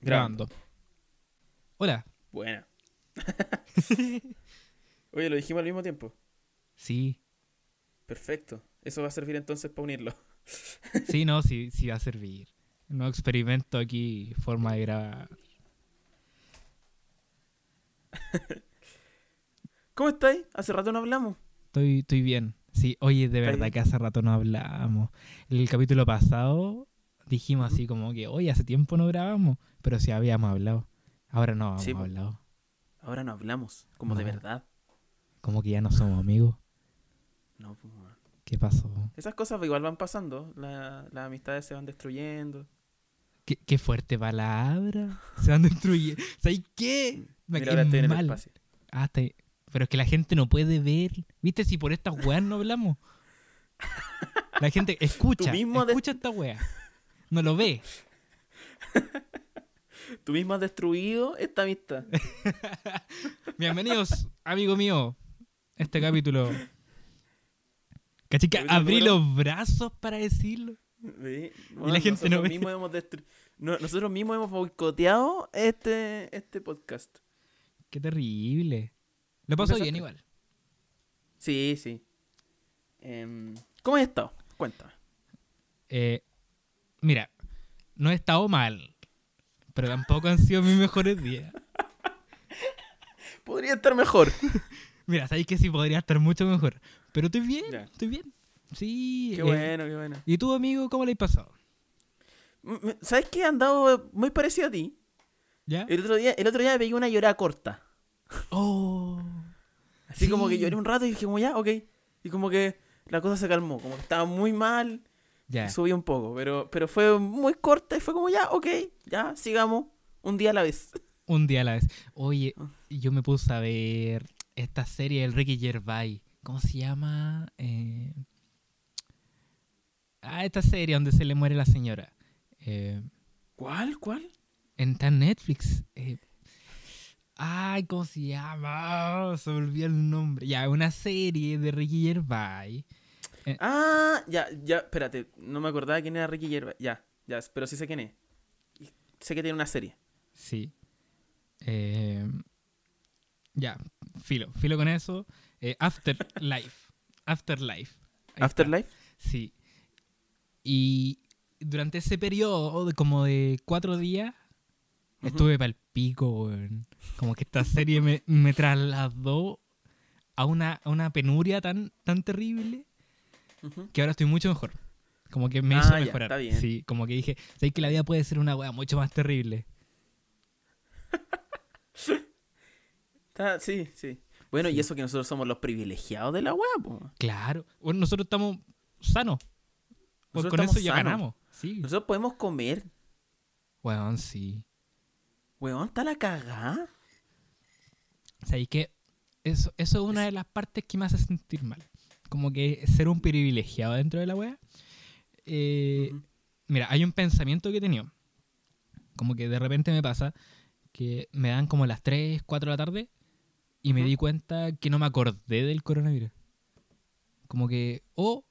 Grabando. Hola. Buena. Oye, lo dijimos al mismo tiempo. Sí, Perfecto. Eso va a servir entonces para unirlo. sí, no, sí, sí va a servir. No experimento aquí forma de grabar. ¿Cómo estáis? Hace rato no hablamos. Estoy, estoy bien. Sí, oye, de ¿Está verdad bien? que hace rato no hablamos. El capítulo pasado dijimos así como que, oye, hace tiempo no grabamos, pero sí habíamos hablado. Ahora no habíamos Sí, hablado. Ahora no hablamos, como de verdad. Como que ya no somos amigos. No, pues. ¿Qué pasó? Esas cosas igual van pasando. La- las amistades se van destruyendo. ¿Qué, qué fuerte palabra. Se van destruyendo. ¿Sabes qué? Me Mira, ahora en el mal. espacio. Ah. Pero es que la gente no puede ver. ¿Viste si por estas weas no hablamos? La gente escucha, mismo de- escucha esta wea. No lo ve. Tú mismo has destruido esta amistad. Bienvenidos, amigo mío. a Este capítulo. Cachica, abrí número- los brazos para decirlo. Sí, la gente no nosotros ve. Mismos hemos destru- no- nosotros mismos hemos boicoteado este, este podcast. Qué terrible. Lo pasó bien igual. Sí, sí. Em, ¿Cómo has estado? Cuéntame. Eh, mira, no he estado mal. Pero tampoco han sido mis mejores días. Podría estar mejor. Mira, sabéis que sí podría estar mucho mejor. Pero estoy bien, Ya. estoy bien. Sí. Qué eh, bueno, qué bueno. ¿Y tú, amigo, cómo le has pasado? ¿Sabes qué? Han dado muy parecido a ti. ¿Ya? El otro día, el otro día me pegué una llorada corta. Oh. Así como que lloré un rato y dije, como ya, ok. Y como que la cosa se calmó. Como que estaba muy mal. Y subí un poco. Pero, pero fue muy corta y fue como ya, ok. Ya, sigamos. Un día a la vez. Un día a la vez. Oye, Ah. yo me puse a ver esta serie del Ricky Gervais. ¿Cómo se llama? Eh, Ah, esta serie donde se le muere la señora. Eh, ¿Cuál? ¿Cuál? Está en Netflix. Eh, Ay, ¿cómo se llama? Se me olvidó el nombre. Ya, una serie de Ricky Gervais. Ah, ya, ya, espérate. No me acordaba quién era Ricky Gervais. Ya, ya, pero sí sé quién es. Sé que tiene una serie. Sí. Eh, ya, filo, filo con eso. Eh, Afterlife. Afterlife. Ahí está. Afterlife. Sí. Y durante ese periodo de como de cuatro días, estuve pa'l pico, weón. Como que esta serie me, me trasladó a una, a una penuria tan, tan terrible Que ahora estoy mucho mejor. Como que me Ah, hizo ya, mejorar. está bien. Sí, como que dije, sé que la vida puede ser una wea mucho más terrible. Está- sí, sí. Bueno, y eso que nosotros somos los privilegiados de la wea, po. Claro. Bueno, nosotros estamos sanos. Pues Nosotros con eso estamos ya sanos. ganamos. Sí. Nosotros podemos comer. Weón, sí. Weón, está la cagada. ¿Sabéis que eso, eso es una de las partes que me hace sentir mal. Como que ser un privilegiado dentro de la wea. Eh, Ujú. Mira, hay un pensamiento que he tenido. Como que de repente me pasa que me dan como las 3, 4 de la tarde y me Ujú. di cuenta que no me acordé del coronavirus. Como que, oh,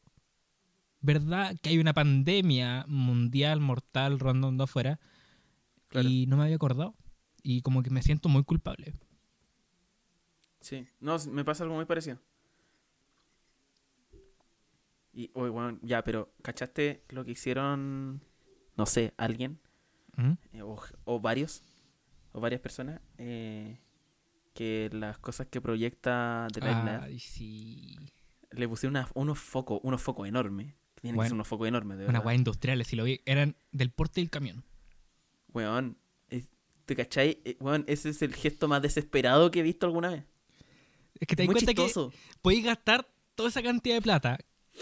¿verdad que hay una pandemia mundial, mortal, rondando afuera? Claro. Y no me había acordado. Y como que me siento muy culpable. Sí. No, me pasa algo muy parecido. Y, oye, weón, ya, pero, ¿cachaste lo que hicieron, no sé, alguien? ¿Mm? eh, o, o varios, o varias personas, eh, que las cosas que proyecta The Ay, sí. le pusieron una- unos focos, unos focos enormes. que Tienen que Bueno, ser unos focos enormes, de verdad. weas industriales, si lo vi, eran del porte del camión. Weón, ¿te cachai? Eh, Weón, ese es el gesto más desesperado que he visto alguna vez. Es que te das cuenta chistoso. que podéis gastar toda esa cantidad de plata,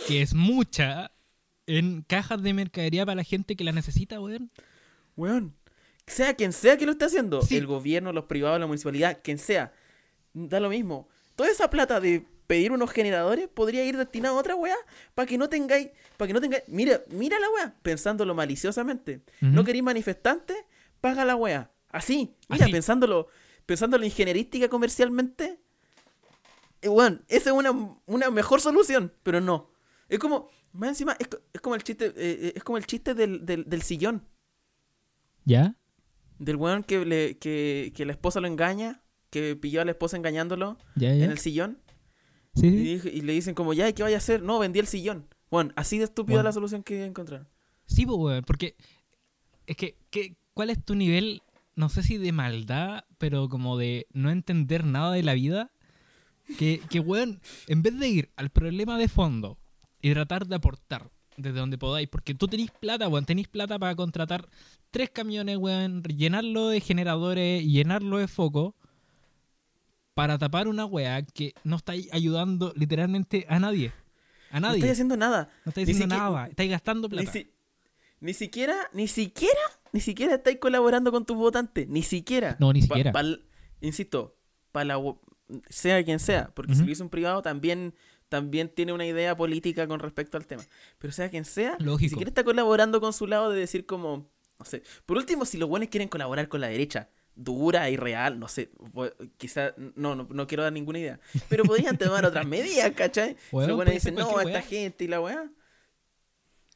que es mucha, en cajas de mercadería para la gente que la necesita, weón. Weón, sea quien sea que lo esté haciendo, Sí. el gobierno, los privados, la municipalidad, quien sea, da lo mismo. Toda esa plata de pedir unos generadores podría ir destinada a otra weá para que no tengáis, para que no tengáis, mira, mira la weá, pensándolo maliciosamente. No queréis manifestantes, paga la weá. Así, mira, Así. pensándolo, pensándolo ingenierística comercialmente, eh, weón, esa es una, una mejor solución, pero no. Es como, más encima, es, es como el chiste, eh, eh, es como el chiste del, del, del sillón. ¿Ya? Del weón que, le, que, que la esposa lo engaña, que pilló a la esposa engañándolo Ya, ya. en el sillón. Sí, Y, le dicen como, ya, ¿y qué vaya a hacer? No, vendí el sillón. Bueno, así de estúpida Bueno. la solución que encontraron. Sí, pues, weón, porque es que, que- ¿cuál es tu nivel, no sé si de maldad, pero como de no entender nada de la vida? Que, que weón, en vez de ir al problema de fondo y tratar de aportar desde donde podáis, porque tú tenéis plata, weón, tenéis plata para contratar tres camiones, weón, llenarlo de generadores llenarlo de foco para tapar una weá que no estáis ayudando literalmente a nadie. A No nadie. estoy haciendo nada. no estáis haciendo nada, estáis gastando Ni, plata. si- ni siquiera, ni siquiera, ni siquiera estáis colaborando con tus votantes. Ni siquiera. No, ni Pa- siquiera. insisto, para la sea quien sea, porque si lo hizo un privado también, también tiene una idea política con respecto al tema. Pero sea quien sea, Lógico. siquiera está colaborando con su lado de decir como, no sé. Por último, si los buenos quieren colaborar con la derecha, dura y real, no sé, quizás, no, no, no quiero dar ninguna idea. Pero podrían tomar otras medidas, ¿cachai? si Weón, los buenos dicen, no, a esta weá". gente y la weá.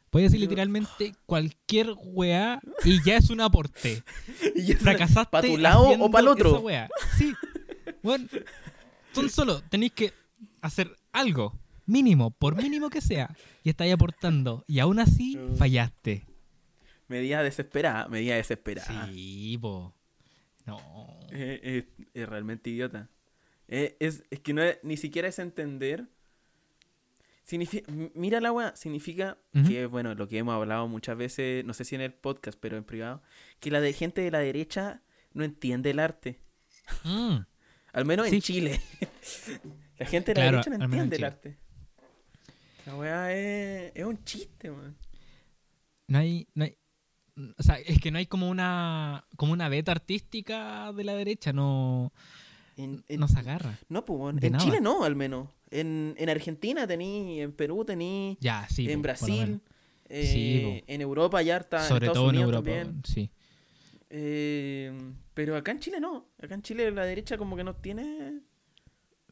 Puede decir literalmente cualquier weá y ya es un aporte. Y Fracasaste. ¿Pa tu lado o haciendo pa'l otro? esa weá. Sí. Bueno, son solo, tenéis que hacer algo, mínimo, por mínimo que sea, y estáis aportando. Y aún así Mm. fallaste. Medida desesperada, medida desesperada. Sí, po. No. Es realmente idiota. Es, es que no es- ni siquiera es entender. Signifi- m- mira la weá, significa que, bueno, lo que hemos hablado muchas veces, no sé si en el podcast, pero en privado, que la de gente de la derecha no entiende el arte. Mm. Al menos en. Chile. la gente de la Claro, derecha no en entiende el arte. La weá es, es un chiste, weón. No hay, no hay. O sea, es que no hay como una como una beta artística de la derecha, no, En- en- no se agarra. no, pues, en nada. Chile no, al menos. En, en Argentina tení, en Perú tení, Ya, sí. en po, Brasil, eh, Sí, en Europa ya está, Sobre en Estados todo en Unidos Europa, también. sí. Eh, pero acá en Chile no. Acá en Chile la derecha como que no tiene...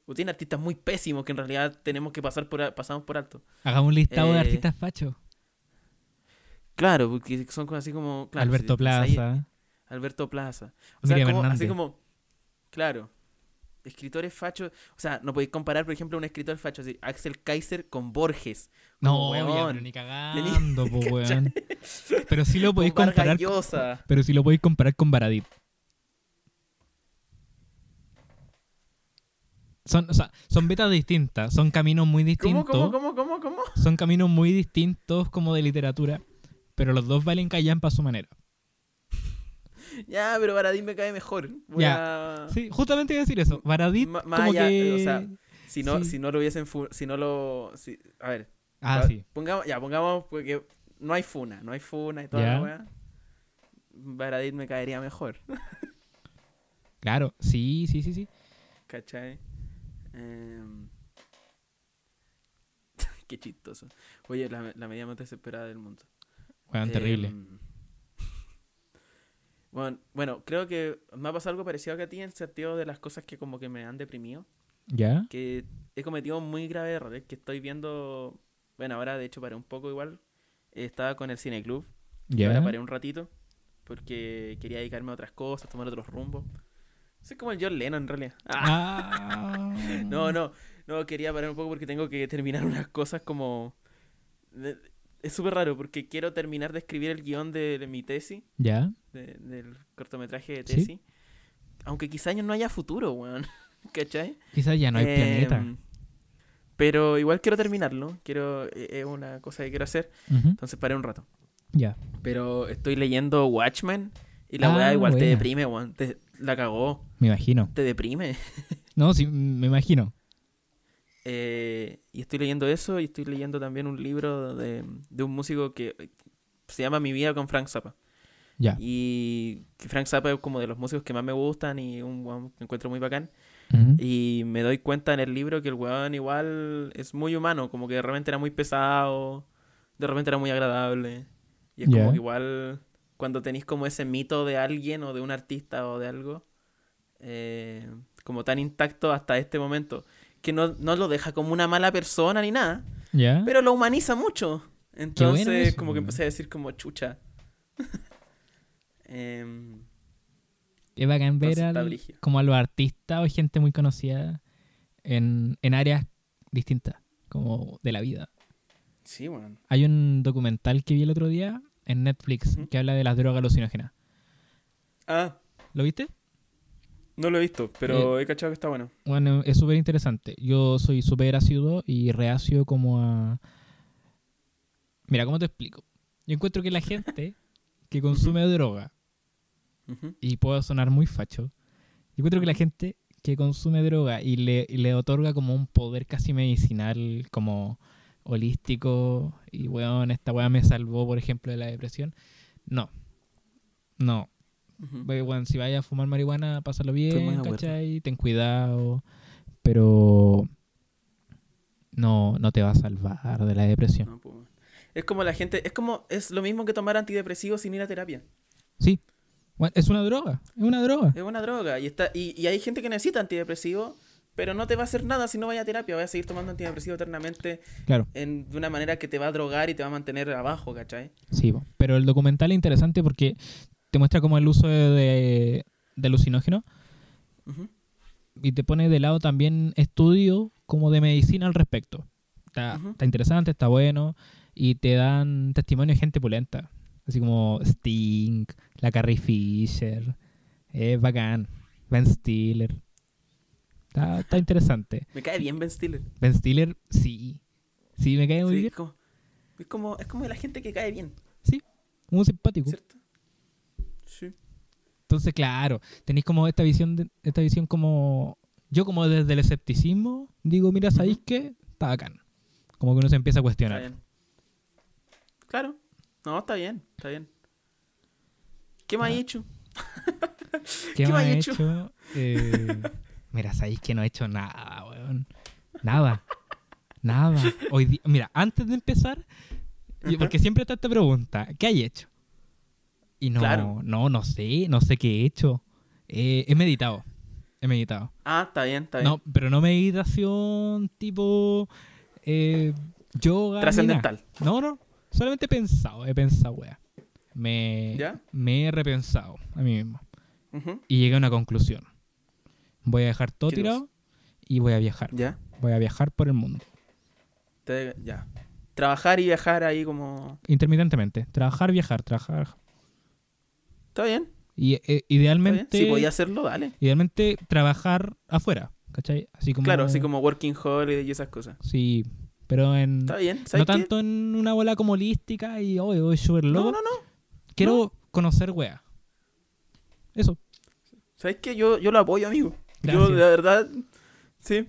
O tiene artistas muy pésimos que en realidad tenemos que pasar por pasamos por alto. Hagamos un listado de Eh, artistas fachos. Claro, porque son así como... claro, Alberto si pensáis- Plaza. Alberto Plaza. O sea, como- así como... Claro. Escritores fachos... O sea, no podéis comparar, por ejemplo, un escritor facho así, Axel Kaiser con Borges. No, como, weón. pero ni cagando, po, weón. Pero sí lo Con podéis comparar. Llosa. Pero sí lo podéis comparar con Baradit. Son, o sea, son betas distintas, son caminos muy ¿Cómo, distintos. cómo, cómo, cómo, cómo? Son caminos muy distintos como de literatura. Pero los dos valen callampa a su manera. Ya, pero Baradín me cae mejor. Voy a... Sí, justamente iba a decir eso. Baradit, Ma- más como allá, que. o sea, Si no, Sí. si no lo hubiesen si no lo si- a ver, ah, pa- sí. pongamos, ya, pongamos porque no hay funa, no hay funa y toda Ya. la weá. Baradit me caería mejor, Claro, sí, sí, sí, sí. ¿cachai? Em, Qué chistoso. Oye, la, la medida más desesperada del mundo. Weón, terrible. Em, Bueno, bueno, creo que me ha pasado algo parecido que a ti en el sentido de las cosas que como que me han deprimido. ¿Ya? que he cometido muy graves errores que estoy viendo. Bueno, ahora de hecho paré un poco igual. Eh, Estaba con el cineclub. ¿Ya? Ahora paré un ratito. Porque quería dedicarme a otras cosas, tomar otros rumbos. Soy como el John Lennon en realidad. Ah, Ah. no, no. No, quería parar un poco porque tengo que terminar unas cosas como. Es súper raro porque quiero terminar de escribir el guion de, de mi tesis, ¿Ya? de- del cortometraje de Sí. tesis. Aunque quizá no haya futuro, weón. ¿Cachai? Quizás ya no hay planeta. Em, Pero igual quiero terminarlo. Quiero, eh, es una cosa que quiero hacer. Entonces paré un rato. Ya. Pero estoy leyendo Watchmen. Y la Ah, weá igual te deprime, weón. Te- la cagó. Me imagino. Te deprime. No, sí, me imagino. Eh, y estoy leyendo eso. Y estoy leyendo también un libro de, de un músico que se llama Mi vida con Frank Zappa. Ya. Y Frank Zappa es como de los músicos que más me gustan. Y un weón que encuentro muy bacán. Y me doy cuenta en el libro que el weón igual es muy humano, como que de repente era muy pesado, de repente era muy agradable. Y es como que igual cuando tenéis como ese mito de alguien o de un artista o de algo, eh, como tan intacto hasta este momento, que no, no lo deja como una mala persona ni nada, ¿Ya? pero lo humaniza mucho. Entonces eso, como que empecé a decir como chucha. Em, Es bacán ver al- como a los artistas o gente muy conocida en, en áreas distintas, como de la vida. Sí, weón. Hay un documental que vi el otro día en Netflix que habla de las drogas alucinógenas. Ah, ¿Lo viste? no lo he visto, pero he cachado que está bueno. Bueno, es súper interesante. Yo soy súper ácido y reacio como a... Mira, ¿cómo te explico? Yo encuentro que la gente que consume droga, y puedo sonar muy facho, yo encuentro que la gente que consume droga y le, y le otorga como un poder casi medicinal, como holístico, y weón, esta weá me salvó, por ejemplo, de la depresión. No. No. Si vayas a fumar marihuana, pásalo bien. ¿cachai? Ten cuidado. Pero no, no te va a salvar de la depresión. No, pues. Es como la gente, es como, es lo mismo que tomar antidepresivos sin ir a terapia. Sí. Bueno, es una droga. Es una droga. Es una droga. Y está, y, y hay gente que necesita antidepresivos, pero no te va a hacer nada si no vaya a terapia. Vas a seguir tomando antidepresivos eternamente Claro. en, de una manera que te va a drogar y te va a mantener abajo, ¿cachai? Sí, pero el documental es interesante porque te muestra como el uso de, de, de alucinógeno y te pone de lado también estudios como de medicina al respecto. Está interesante, está bueno y te dan testimonio de gente pulenta. Así como Sting, la Carrie Fisher. Es bacán. Ben Stiller. Está, está interesante. Me cae bien Ben Stiller. Ben Stiller, sí. Sí, me cae muy Sí, bien. es, como, es, como, es como de la gente que cae bien, Sí, muy simpático. ¿cierto? Sí. Entonces, claro, tenéis como esta visión, de- esta visión como... Yo como desde el escepticismo digo, mira, ¿sabéis Ujú. qué? Está bacán. Como que uno se empieza a Está cuestionar. bien. Claro. No, está bien, está bien. ¿Qué me Ah. has hecho? ¿Qué, ¿Qué más me has hecho? Eh, mira, sabéis que no he hecho nada, weón. Nada. Nada. Hoy Mira, antes de empezar, porque siempre está esta pregunta, ¿qué hay hecho? Y no, Claro. no, no sé, no sé qué he hecho. Eh, he meditado. He meditado. Ah, está bien, está bien. No, pero no meditación tipo eh, yoga. Trascendental. No, no. Solamente he pensado, he pensado, wea. Me, ¿Ya? me he repensado a mí mismo. Y llegué a una conclusión. Voy a dejar todo tirado y voy a viajar. Ya. Voy a viajar por el mundo. Te- ya. Trabajar y viajar ahí como... Intermitentemente. Trabajar, viajar, trabajar. Está bien. Y eh, Está bien. idealmente, Si podía hacerlo, dale. idealmente trabajar afuera. ¿Cachai? Así como. Claro, así como working holiday y esas cosas. Sí, pero en. Está bien. No tanto en una bola como holística y hoy hoy súper loco. No, no, no. Quiero conocer wea. Eso. ¿Sabes qué? Yo, yo lo apoyo, amigo. Yo, de verdad... Sí.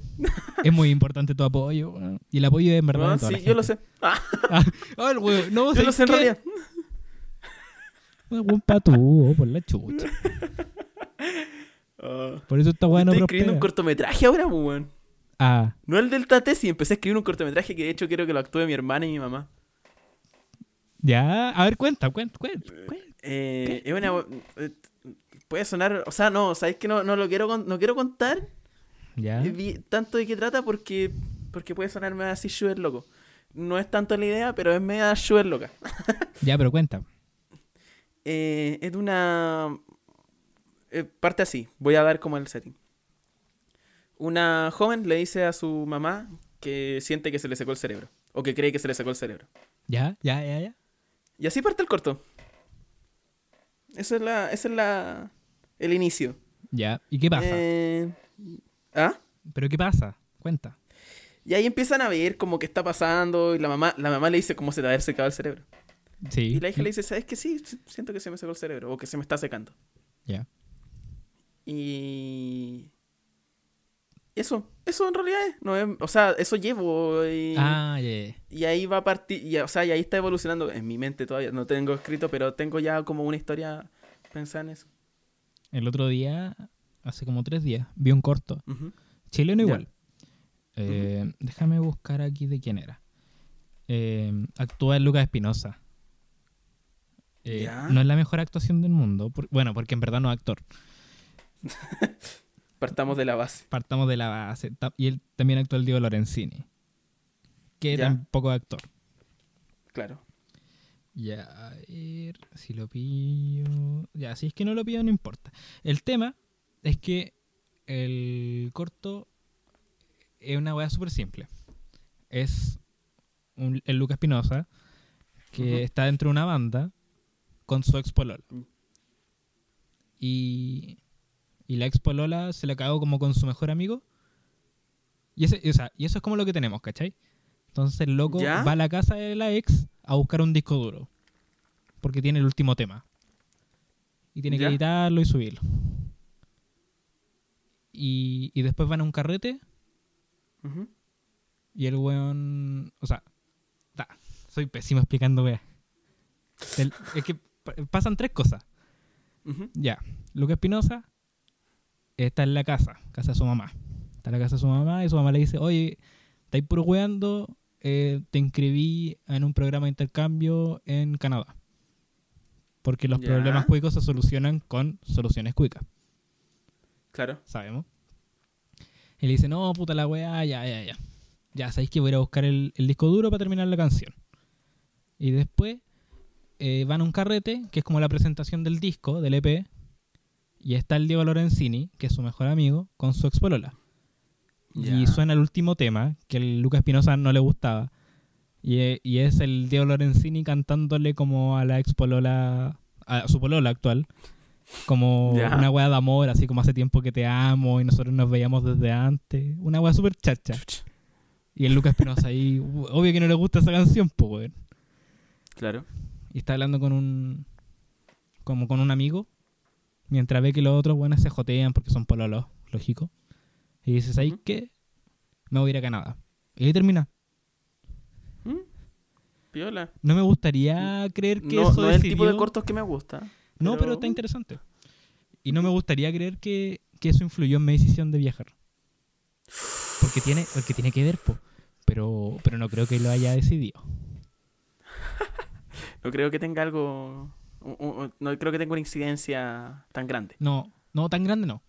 Es muy importante tu apoyo. Y el apoyo es en verdad. Sí, la yo lo sé. Ah, Ah, el weón. No, yo lo ¿sabes sé en realidad. Weón patúo, por la chucha. Ah. Por eso esta weá no Estoy escribiendo un cortometraje ahora, pues, weón. Ah, No el del Tatesi, empecé a escribir un cortometraje que de hecho quiero que lo actúe mi hermana y mi mamá. ya. A ver, cuenta, cuenta, cuenta. cuenta. Eh, es una... puede sonar... O sea, no, ¿sabes que no, no lo quiero, no quiero contar Ya. eh, tanto de qué trata porque, porque puede sonarme así súper loco. No es tanto la idea, pero es media súper loca. Ya, pero cuenta. Eh, es de una... eh, parte así, voy a dar como el setting. Una joven le dice a su mamá que siente que se le secó el cerebro. O que cree que se le secó el cerebro. Ya, ya, ya, ya. Y así parte el corto. Eso es la, ese es la, el inicio. Ya. ¿Y qué pasa? Eh, ¿Ah? ¿Pero qué pasa? Cuenta. Y ahí empiezan a ver como qué está pasando y la mamá, la mamá le dice cómo se te va a haber secado el cerebro. Sí. Y la hija le dice, ¿sabes que sí? Siento que se me secó el cerebro o que se me está secando. Ya. Y... Eso, eso en realidad es. No es- o sea, eso llevo y, Ah, ya. y ahí va a partir, o sea, y ahí está evolucionando en mi mente todavía. No tengo escrito, pero tengo ya como una historia pensada en eso. El otro día, hace como tres días, vi un corto. Chileno igual. Eh, Déjame buscar aquí de quién era. Eh, actúa Lucas Espinosa. Eh, no es la mejor actuación del mundo. por- bueno, porque en verdad no es actor. Partamos de la base. Partamos de la base. Y él también actúa el Diego Lorenzini. Que Ya. tampoco es actor. Claro. Ya, a ver si lo pillo. Ya, si es que no lo pillo, no importa. El tema es que el corto es una weá súper simple. Es un- el Lucas Espinosa que está dentro de una banda con su ex polola. Mm. Y, y la ex polola se la cagó como con su mejor amigo. Y, ese, o sea, y eso es como lo que tenemos, ¿cachai? Entonces el loco ¿Ya? va a la casa de la ex a buscar un disco duro. Porque tiene el último tema. Y tiene ¿Ya? que editarlo y subirlo. Y, y después van a un carrete y el weón. O sea, ta, soy pésimo explicando, wea. El- es que pa- pasan tres cosas. Ya, Lucas Espinosa está en la casa, casa de su mamá. Está en la casa de su mamá y su mamá le dice, oye, estáis puro weando, eh, te inscribí en un programa de intercambio en Canadá. Porque los problemas cuicos se solucionan con soluciones cuicas, Claro. sabemos. Y le dice, no, puta la weá, ya, ya, ya. Ya, sabéis que voy a ir a buscar el, el disco duro para terminar la canción. Y después eh, van a un carrete, que es como la presentación del disco, del EP. Y está el Diego Lorenzini, que es su mejor amigo, con su expolola. Y suena el último tema, que el Lucas Espinosa no le gustaba. Y, e- y es el Diego Lorenzini cantándole como a la expolola, a su polola actual. Como una weá de amor, así como hace tiempo que te amo y nosotros nos veíamos desde antes. Una weá súper chacha. Y el Lucas Espinosa ahí, obvio que no le gusta esa canción, pues, weón. Claro. Y está hablando con un. como con un amigo. Mientras ve que los otros buenos se jotean porque son pololos, lógico. Y dice, ¿sabes Ujú. qué? Me voy a ir a Canadá. Y ahí termina. ¿Mm? Piola. No me gustaría creer que No, eso no es el tipo de cortos que me gusta. No, pero pero- está interesante. Y no me gustaría creer que, que eso influyó en mi decisión de viajar. Porque tiene, porque tiene que ver, po. Pero, pero no creo que lo haya decidido. No creo que tenga algo. No creo que tenga una incidencia tan grande. No, no tan grande no.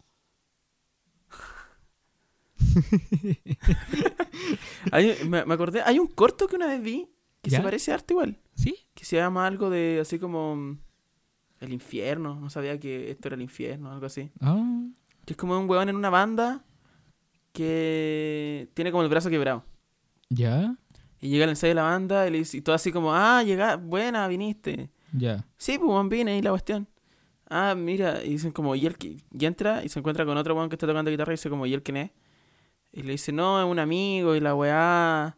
Hay- me, me acordé, hay un corto que una vez vi que ¿Ya? se parece a arte igual. ¿Sí? Que se llama algo de así como. mm, El infierno. No sabía que esto era el infierno, algo así. Ah, Que es como un huevón en una banda que tiene como el brazo quebrado. ya, Y llega el ensayo de la banda y, le dice, y todo así como, ah, llega, buena, viniste. ya. Sí, pues weón, vine y la cuestión. Ah, mira, y dicen como, ¿y él Y entra y se encuentra con otro weón que está tocando guitarra y dice como, ¿y él quién es? Y le dice, no, es un amigo y la weá.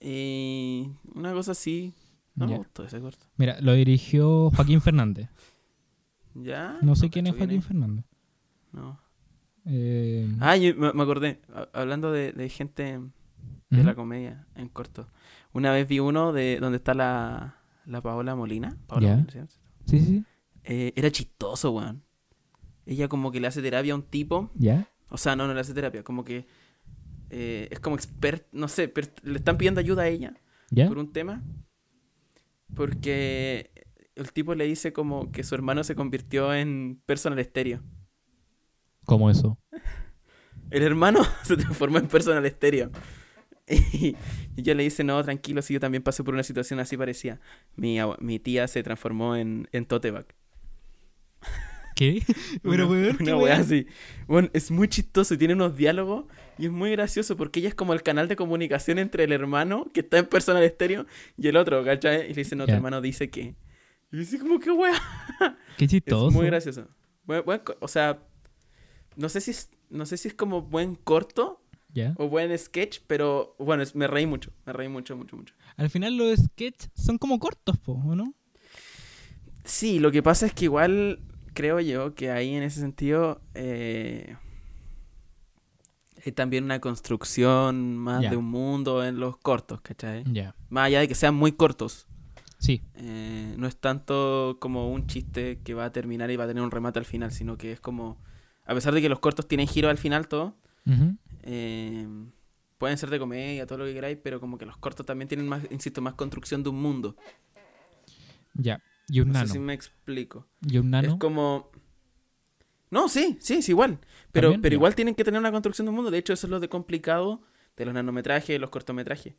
Y una cosa así. No me gustó ese corto. Mira, lo dirigió Joaquín Fernández. ¿Ya? No sé quién es Joaquín Fernández. No. Eh, Ah, yo me, acordé. ha- Hablando de, de gente de la comedia en corto. Una vez vi uno de donde está la, la Paola Molina. Paola Ya. Molina, ¿sí? Sí, sí, Eh, era chistoso, weón. Ella como que le hace terapia a un tipo. ya. O sea, no, no le hace terapia. Como que eh, es como expert, no sé, le están pidiendo ayuda a ella ¿Ya? por un tema. Porque el tipo le dice como que su hermano se convirtió en personal estéreo. ¿Cómo eso? El hermano se transformó en personal estéreo. Y, y ella le dice, no, tranquilo, si yo también pasé por una situación así parecida. Mi, mi tía se transformó en, en Toteback. ¿Qué? Pero, una, weón, una weá. así. Bueno, es muy chistoso y tiene unos diálogos y es muy gracioso porque ella es como el canal de comunicación entre el hermano que está en personal estéreo y el otro, ¿cachai? Y le dice, no, tu hermano dice que. Y dice como que wea. Qué Es chistoso. muy gracioso. Buen- buen co- o sea, no sé si es, no sé si es como buen corto ¿Ya? o buen sketch, pero bueno, es- me reí mucho, me reí mucho, mucho, mucho. Al final los sketches son como cortos, po, ¿o no? Sí, lo que pasa es que igual creo yo que ahí en ese sentido eh, hay también una construcción más de un mundo en los cortos, ¿cachai? Ya. Más allá de que sean muy cortos. Sí. eh, no es tanto como un chiste que va a terminar y va a tener un remate al final, sino que es como, a pesar de que los cortos tienen giro al final todo, eh, pueden ser de comedia, todo lo que queráis, pero como que los cortos también tienen más, insisto, más construcción de un mundo. Ya. Y un No nano. sé si me explico. Y un nano. Es como... No, sí, sí, es igual. Pero, También, pero igual tienen que tener una construcción de un mundo. De hecho, eso es lo de complicado de los nanometrajes y los cortometrajes.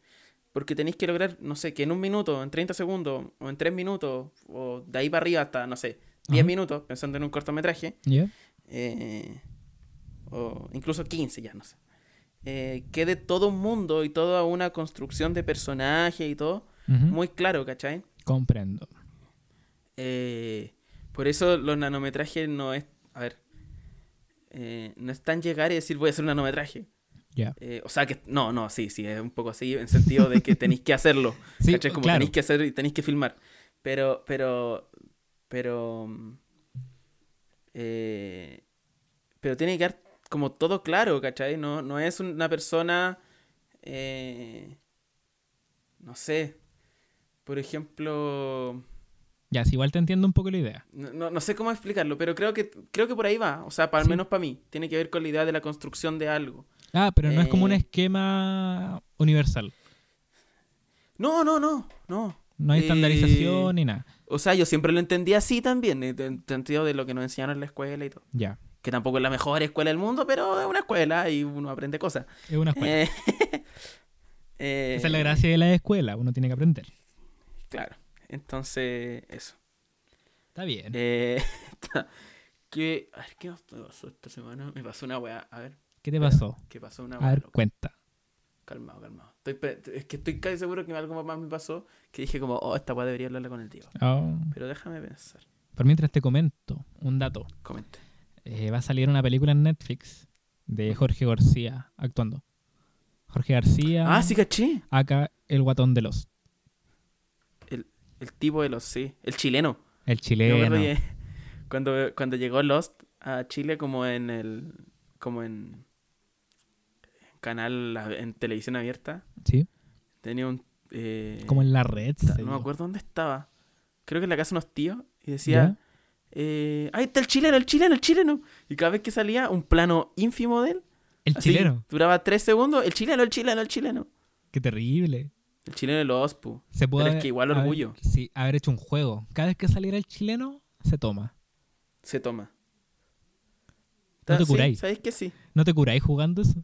Porque tenéis que lograr, no sé, que en un minuto, en 30 segundos, o en 3 minutos, o de ahí para arriba hasta, no sé, 10 Ajá. minutos, pensando en un cortometraje, eh, o incluso 15 ya, no sé. eh, quede todo un mundo y toda una construcción de personaje y todo muy claro, ¿cachai? Comprendo. Eh, por eso los nanometrajes no es. A ver. eh, no es tan llegar y decir voy a hacer un nanometraje. Ya. Eh, o sea que. No, no, sí, sí, es un poco así, en sentido de que tenéis que hacerlo. Sí, ¿cachai? Como claro. tenéis que hacer y tenéis que filmar. Pero, pero. Pero. eh, pero tiene que quedar como todo claro, ¿cachai? No, no es una persona. eh, no sé. Por ejemplo. Ya, sí, igual te entiendo un poco la idea. No, no- no sé cómo explicarlo, pero creo que, creo que por ahí va. O sea, para, al Sí. menos para mí. Tiene que ver con la idea de la construcción de algo. Ah, pero no es como un Eh. esquema universal. No, no, no, no. No hay Eh, estandarización ni nada. O sea, yo siempre lo entendí así también, en el sentido de lo que nos enseñaron en la escuela y todo. Ya. Que tampoco es la mejor escuela del mundo, pero es una escuela y uno aprende cosas. Es una escuela. Eh, eh, Esa es la gracia de la escuela, uno tiene que aprender. Claro. Entonces, eso. Está bien. Eh, ¿qué, a ver, ¿qué más me pasó esta semana? Me pasó una weá. A ver, ¿Qué te pasó? ¿qué pasó? Una A ver, cuenta. Calmado, calmado. Estoy, es que estoy casi seguro que algo más me pasó que dije como, oh, esta weá debería hablarla con el tío. Oh. Pero déjame pensar. Por mientras te comento un dato. Comente. Eh, va a salir una película en Netflix de Jorge García actuando. Jorge García, Ah, sí, caché. acá el guatón de los. El tipo de los, sí. El chileno. El chileno. que cuando, cuando llegó Lost a Chile como en el... como en... canal, en televisión abierta, Sí, tenía un... eh, como en la red. no me acuerdo dónde estaba. Creo que en la casa de unos tíos. Y decía... Eh, ahí está el chileno, el chileno, el chileno. Y cada vez que salía un plano ínfimo de él. El así, chileno. Duraba tres segundos. El chileno, el chileno, el chileno. Qué terrible. El chileno de los Ospu. Se puede Pero es haber- que igual haber- orgullo. sí, haber hecho un juego. Cada vez que saliera el chileno, se toma. Se toma. No te Sí, curáis. ¿Sabéis que sí? ¿No te curáis jugando eso?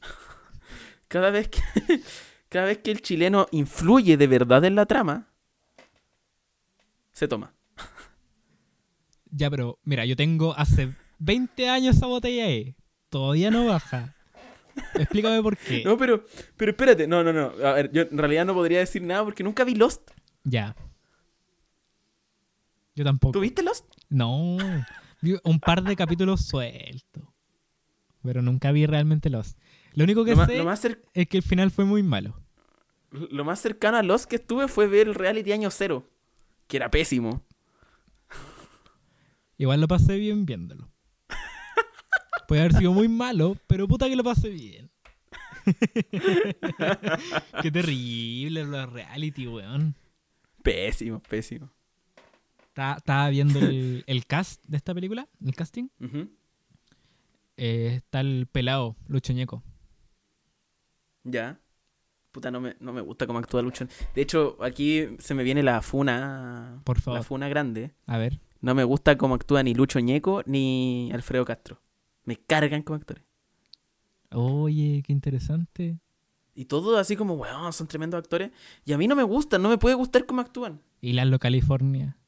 Cada vez que, cada vez que el chileno influye de verdad en la trama, se toma. Ya, pero mira, yo tengo hace 20 años esa botella ahí. Todavía no baja. Explícame por qué. No, pero, pero espérate, no, no, no. A ver, yo en realidad no podría decir nada porque nunca vi Lost. Ya. Yo tampoco. ¿Tú viste Lost? No. Vi un par de capítulos sueltos. Pero nunca vi realmente los. Lo único que Lo, sé más es que el final fue muy malo. lo más cercano a Lost que estuve fue ver el reality año cero, que era pésimo. Igual lo pasé bien viéndolo. Puede haber sido muy malo, pero puta que lo pasé bien. Qué terrible los reality, weón. Pésimo, pésimo. Estaba viendo el, el cast de esta película, el casting. Eh, está el pelado, Lucho Ñeco. Ya. Puta, no me, no me gusta cómo actúa Lucho. De hecho, aquí se me viene la funa. Por favor. La funa grande. A ver. No me gusta cómo actúa ni Lucho Ñeco ni Alfredo Castro. Me cargan como actores. Oye, qué interesante. Y todos así como, weón, son tremendos actores. Y a mí no me gustan, no me puede gustar cómo actúan. Y Lalo California.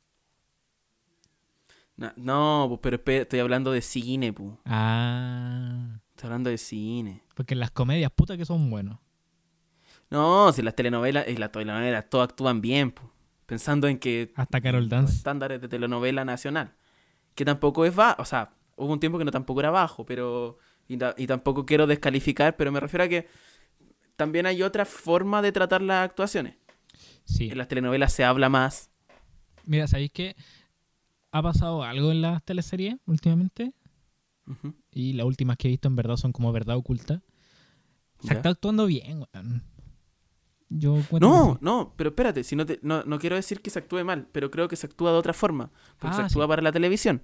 No, no pues, pero estoy hablando de cine, pu. Ah. Estoy hablando de cine. Porque las comedias, puta que son buenos. No, si las telenovelas, y las telenovelas todos actúan bien, pu. Pensando en que Hasta Carol Dance. estándares de telenovela nacional. Que tampoco es bajo, o sea, hubo un tiempo que no tampoco era bajo, pero... Y, ta- y tampoco quiero descalificar, pero me refiero a que también hay otra forma de tratar las actuaciones. Sí. En las telenovelas se habla más. Mira, ¿sabéis que ha pasado algo en las teleseries últimamente? Y las últimas que he visto en verdad son como verdad oculta. Se está actuando bien, weón. Yo No, que no, pero espérate, si no, te- no, no quiero decir que se actúe mal, pero creo que se actúa de otra forma. Porque se Ah, actúa sí. para la televisión.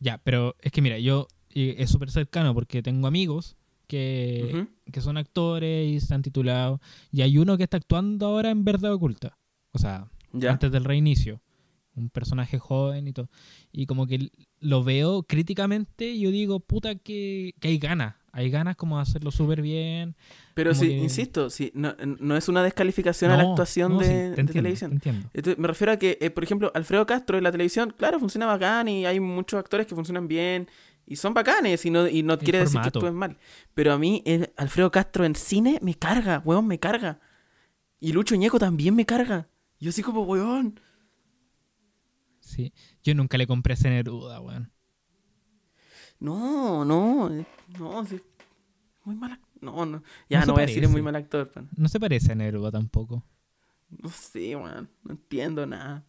Ya, pero es que mira, yo es súper cercano porque tengo amigos que, que son actores y se han titulado. Y hay uno que está actuando ahora en verdad oculta. O sea, Ya. antes del reinicio. Un personaje joven y todo. Y como que lo veo críticamente y yo digo, puta, que, que hay ganas. Hay ganas como de hacerlo súper bien. Pero sí, que- insisto, sí, no, no es una descalificación a la actuación no, sí, de, televisión. te entiendo. Entonces, me refiero a que, eh, por ejemplo, Alfredo Castro en la televisión, claro, funciona bacán y hay muchos actores que funcionan bien y son bacanes y no, y no El quiere decir que actúen mal. Pero a mí, el Alfredo Castro en cine me carga, weón, me carga. Y Lucho Ñeco también me carga. Yo así como, weón. Yo nunca le compré ese Neruda, weón. No, no, eh, no, sí, muy mal. No, no. Ya No no, voy a decir es muy mal actor. No se parece a Neruda tampoco. No sé, weón. No entiendo nada.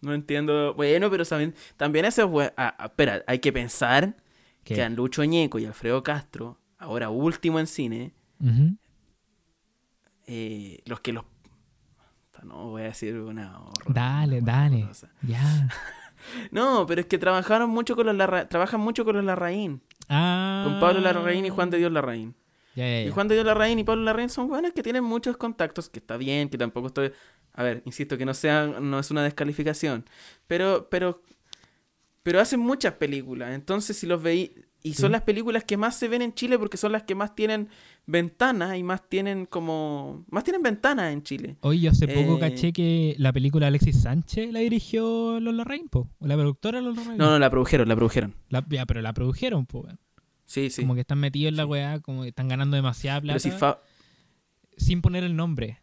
No entiendo. Bueno, pero también, también. Ah, ah, espera, hay que pensar ¿Qué? que a Lucho Ñeco y Alfredo Castro, ahora último en cine, eh, los que los. No voy a decir una. horror- Dale, una dale. Ya. No, pero es que trabajaron mucho con los Larra- trabajan mucho con los Larraín. Ah. Con Pablo Larraín y Juan de Dios Larraín. Y. Juan de Dios Larraín y Pablo Larraín son buenos que tienen muchos contactos, que está bien, que tampoco estoy... A ver, insisto, que no sea, no es una descalificación. Pero, pero, pero hacen muchas películas. Entonces, si los veí... Y son las películas que más se ven en Chile porque son las que más tienen ventanas y más tienen como... Más tienen ventanas en Chile. Oye, yo hace poco Eh, caché que la película Alexis Sánchez la dirigió Lola Rain, po. O la productora Lola Rain. No, no, la produjeron, la produjeron. La- ya, pero la produjeron, po. Sí, sí. Como que están metidos en la weá, como que están ganando demasiada plata. Pero si Fa- Sin poner el nombre.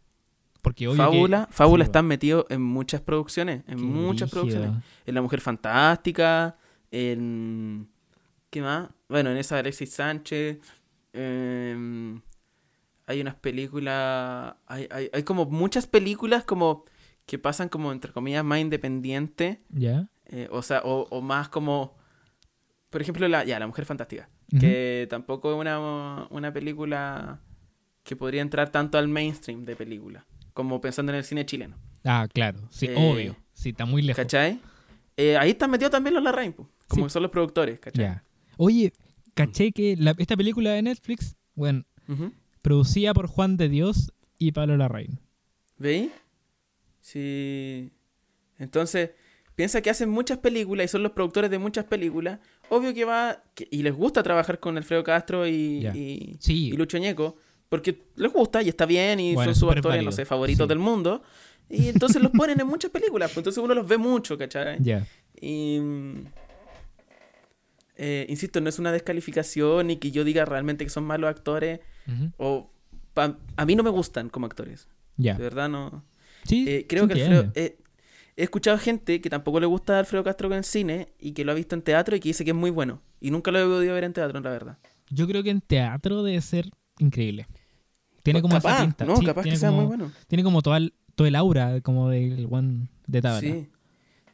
Porque Fábula, que... Fábula Sí, están metidos en muchas producciones, en muchas producciones. En La Mujer Fantástica, en... ¿Qué más? Bueno, en esa de Alexis Sánchez. em, hay unas películas... Hay, hay, hay como muchas películas como que pasan como, entre comillas, más independientes. ¿Ya? eh, o sea, o, o más como... Por ejemplo, la, ya, La Mujer Fantástica. Que tampoco es una, una película que podría entrar tanto al mainstream de película. Como pensando en el cine chileno. Ah, claro. Sí, Eh, obvio. Sí, está muy lejos. ¿Cachai? Eh, ahí están metidos también los Larraín, como Sí. que son los productores, ¿cachai? Oye, caché que la- esta película de Netflix, bueno, producida por Juan de Dios y Pablo Larraín. ¿Veis? Sí. Entonces, piensa que hacen muchas películas y son los productores de muchas películas. Obvio que va. que- y les gusta trabajar con Alfredo Castro y, y, Sí. y Lucho Ñeco. Porque les gusta y está bien y Bueno, son sus actores, no sé, favoritos Sí. del mundo. Y entonces los ponen en muchas películas. Pues entonces uno los ve mucho, ¿cachai? Ya. Y. eh, insisto, no es una descalificación ni que yo diga realmente que son malos actores. O. pa- a mí no me gustan como actores. Ya. De verdad no. Sí, Eh, creo que. Alfredo. eh, he escuchado gente que tampoco le gusta a Alfredo Castro en cine y que lo ha visto en teatro y que dice que es muy bueno. Y nunca lo he podido ver en teatro, la verdad. Yo creo que en teatro debe ser increíble. Tiene como capaz, esa pinta. No, sí, capaz que tiene sea como, muy bueno. Tiene como todo el, todo el aura como del one de Tabata. Sí.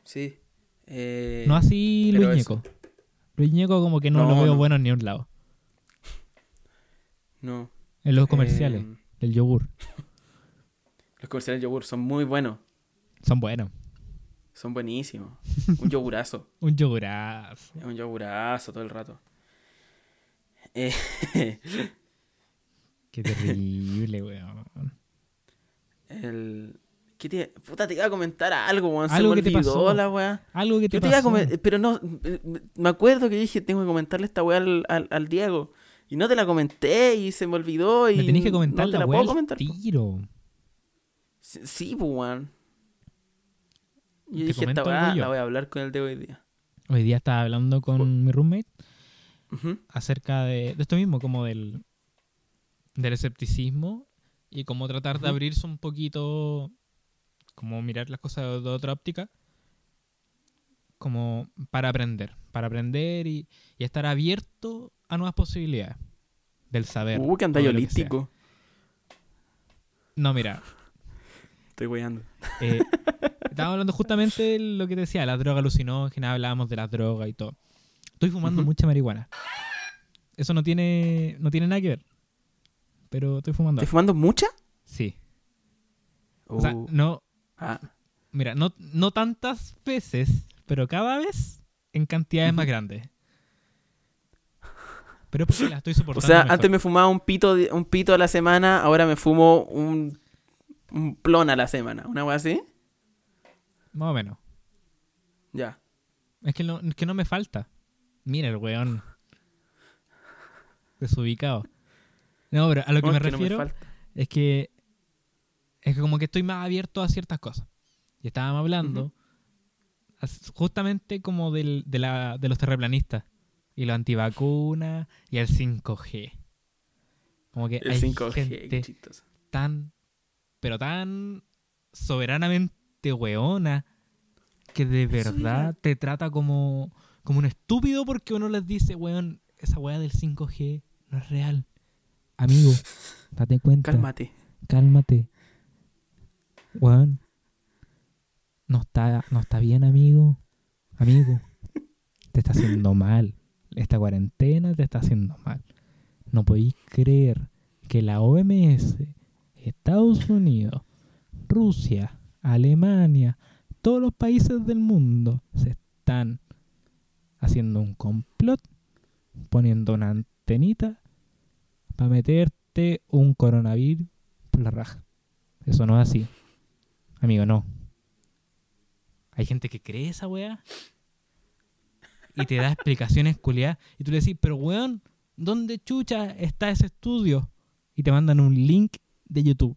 Sí. No así Luis eso. Luis Ñeco como que no, No, lo veo no. bueno ni a un lado. No. En los comerciales Eh, del yogur. los comerciales de yogur son muy buenos. Son buenos. Son buenísimos. Un yogurazo. Un yogurazo. Un yogurazo todo el rato. Eh, Qué terrible, weón. el... ¿Qué te... Puta, te iba a comentar algo, weón. Se Algo me que te olvidó pasó. la weá. Algo que te Yo te iba a pasó. Pero no... Me acuerdo que dije, tengo que comentarle esta weá al, al, al Diego. Y no te la comenté y se me olvidó y... Me tenés que comentar no te la weá puedo comentar. tiro. Sí, sí, weón. Yo ¿Te dije, esta weá la voy a hablar con el de hoy día. Hoy día estaba hablando con mi roommate acerca de, de esto mismo, como del, del escepticismo y cómo tratar de abrirse un poquito, como mirar las cosas de otra óptica, como para aprender, para aprender y, y estar abierto a nuevas posibilidades del saber. Uh, que anda o de lo que sea. holístico. No, mira, Estoy weyando. eh, estábamos hablando justamente de lo que te decía, la droga alucinógena, hablábamos de la droga y todo. Estoy fumando mucha marihuana. Eso no tiene, no tiene nada que ver. Pero estoy fumando. ¿Estás fumando mucha? Sí. O sea, Uh, no, ah, mira, no, no tantas veces, pero cada vez en cantidades más grandes. Pero porque la estoy O soportando. sea, mejor. antes me fumaba un pito, un pito a la semana, ahora me fumo un, un plon a la semana. ¿Una weá así? Más o menos. Ya. Es que no, es que no me falta. Mira el weón. desubicado. No, pero a lo que me es que no refiero es que es que como que estoy más abierto a ciertas cosas. Y estábamos hablando justamente como del, de, la, de los terraplanistas y los antivacunas y el 5G. Como que El hay 5G, qué gente chistoso. tan, pero tan soberanamente weona que de verdad te trata como, como un estúpido porque uno les dice, weón, esa weá del 5G no es real. Amigo, date cuenta. Cálmate. Cálmate. Weón. No está, no está bien, amigo. Amigo. Te está haciendo mal. Esta cuarentena te está haciendo mal. No podéis creer que la OMS, Estados Unidos, Rusia, Alemania, todos los países del mundo se están haciendo un complot, poniendo una antenita para meterte un coronavirus por la raja. Eso no es así. Amigo, no. Hay gente que cree esa weá y te da explicaciones culiadas y tú le decís, pero weón, ¿dónde chucha está ese estudio? Y te mandan un link de YouTube.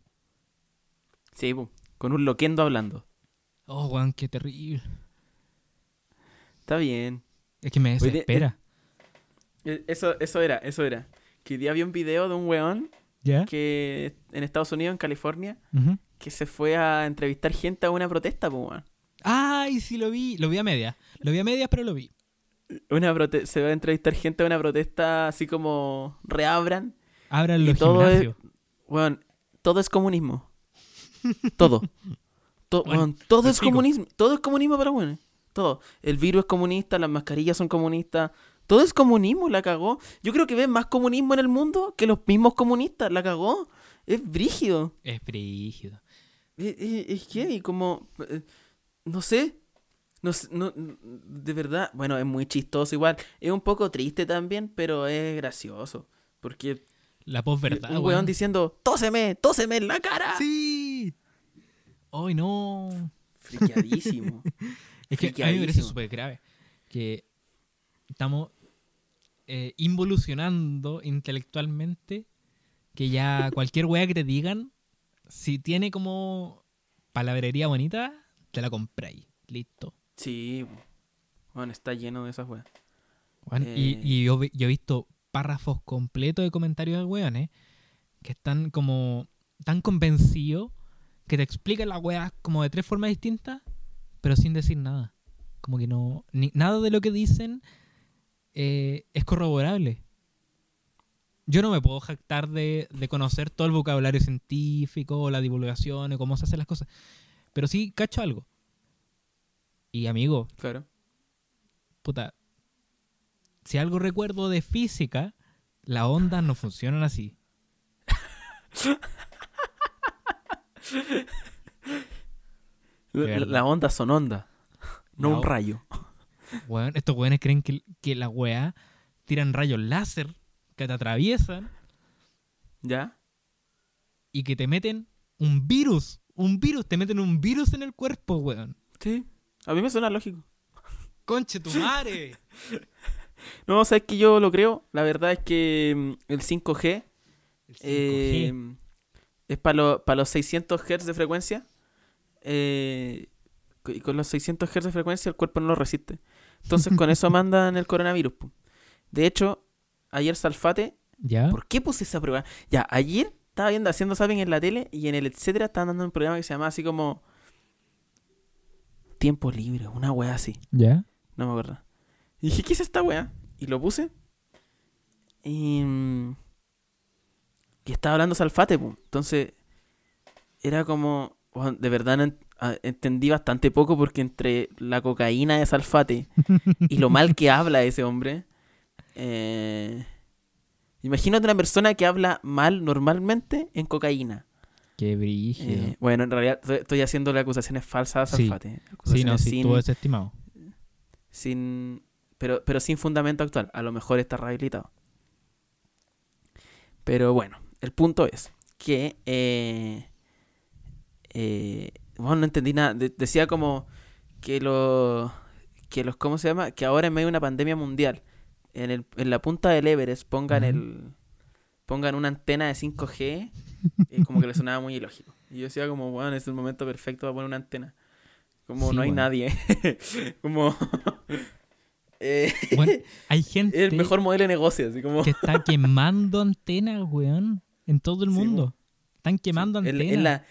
Sí, con un loquendo hablando. Oh, weón, qué terrible. Está bien. Es que me desespera. Eh, Eso, eso era, eso era. Que día vi un video de un weón ¿Ya? que en Estados Unidos, en California, que se fue a entrevistar gente a una protesta, po, weón. Ay, sí lo vi. Lo vi a medias. Lo vi a medias, pero lo vi. Una prote- se va a entrevistar gente a una protesta así como reabran. Abran los todo es- gimnasios. Weón, todo es comunismo. Todo. To- Bueno, todo es comunismo. Todo es comunismo para weones. Todo. El virus es comunista, las mascarillas son comunistas. Todo es comunismo, la cagó. Yo creo que ven más comunismo en el mundo que los mismos comunistas, la cagó. Es brígido. Es brígido. Es, es, es heavy, como. eh, No sé. No, no, de verdad, bueno, es muy chistoso igual. Es un poco triste también, pero es gracioso. Porque La posverdad, un weón diciendo, tóseme, tóseme en la cara. ¡Sí! ¡Ay, no! Friqueadísimo. Es que a mí me parece súper grave que estamos eh, involucionando intelectualmente que ya cualquier wea que te digan, si tiene como palabrería bonita, te la compráis. Listo. Sí, bueno, está lleno de esas weas. Eh. Y, y yo, vi- yo he visto párrafos completos de comentarios de weones que están como tan convencidos que te explican las weas como de tres formas distintas, pero sin decir nada. Como que no. Ni, nada de lo que dicen eh, es corroborable. Yo no me puedo jactar de, de conocer todo el vocabulario científico, la divulgación, cómo se hacen las cosas. Pero sí cacho algo. Y amigo, Claro. puta, si algo recuerdo de física, las ondas no funcionan así. La, verdad. la onda son ondas, no La un rayo. Weón, estos weones creen que, que las weas tiran rayos láser que te atraviesan ¿Ya? y que te meten un virus. Un virus, te meten un virus en el cuerpo, weón. Sí. A mí me suena lógico. Conche tu madre. No, sabes que yo lo creo. La verdad es que mm, el 5G, El 5G. eh, es para los 600 Hz de frecuencia. eh, y con los 600 Hz de frecuencia el cuerpo no lo resiste. Entonces con eso mandan el coronavirus. po. De hecho, ayer Salfate ¿Ya? ¿Por qué puse esa prueba? Ya, ayer estaba viendo haciendo zapping en la tele y en el etcétera estaban dando un programa que se llamaba así como Tiempo libre, una wea así, ¿Ya? no me acuerdo. Y dije, ¿qué es esta wea? Y lo puse. Y, mm, y estaba hablando Salfate, po. Entonces, era como. de verdad entendí bastante poco porque entre la cocaína de Salfate y lo mal que habla ese hombre. Eh, imagínate una persona que habla mal normalmente en cocaína. Qué brígido. Eh, bueno, en realidad estoy- estoy haciéndole acusaciones falsas a. Salfate. sí, no, sí, sin, estuvo desestimado. sin pero, pero sin fundamento actual. A lo mejor está rehabilitado. Pero bueno, el punto es que eh, eh, bueno, no entendí nada. De- decía como que los que los ¿cómo se llama? Que ahora en medio de una pandemia mundial en, el, en la punta del Everest pongan el pongan una antena de 5G, eh, como que le sonaba muy ilógico. Y yo decía como, bueno, es el momento perfecto para poner una antena. Como Sí, no hay bueno. nadie. como... eh, Bueno, hay gente es el mejor modelo de negocio, así como... que está quemando antenas, weón, en todo el Sí, mundo. Están quemando antenas. es la,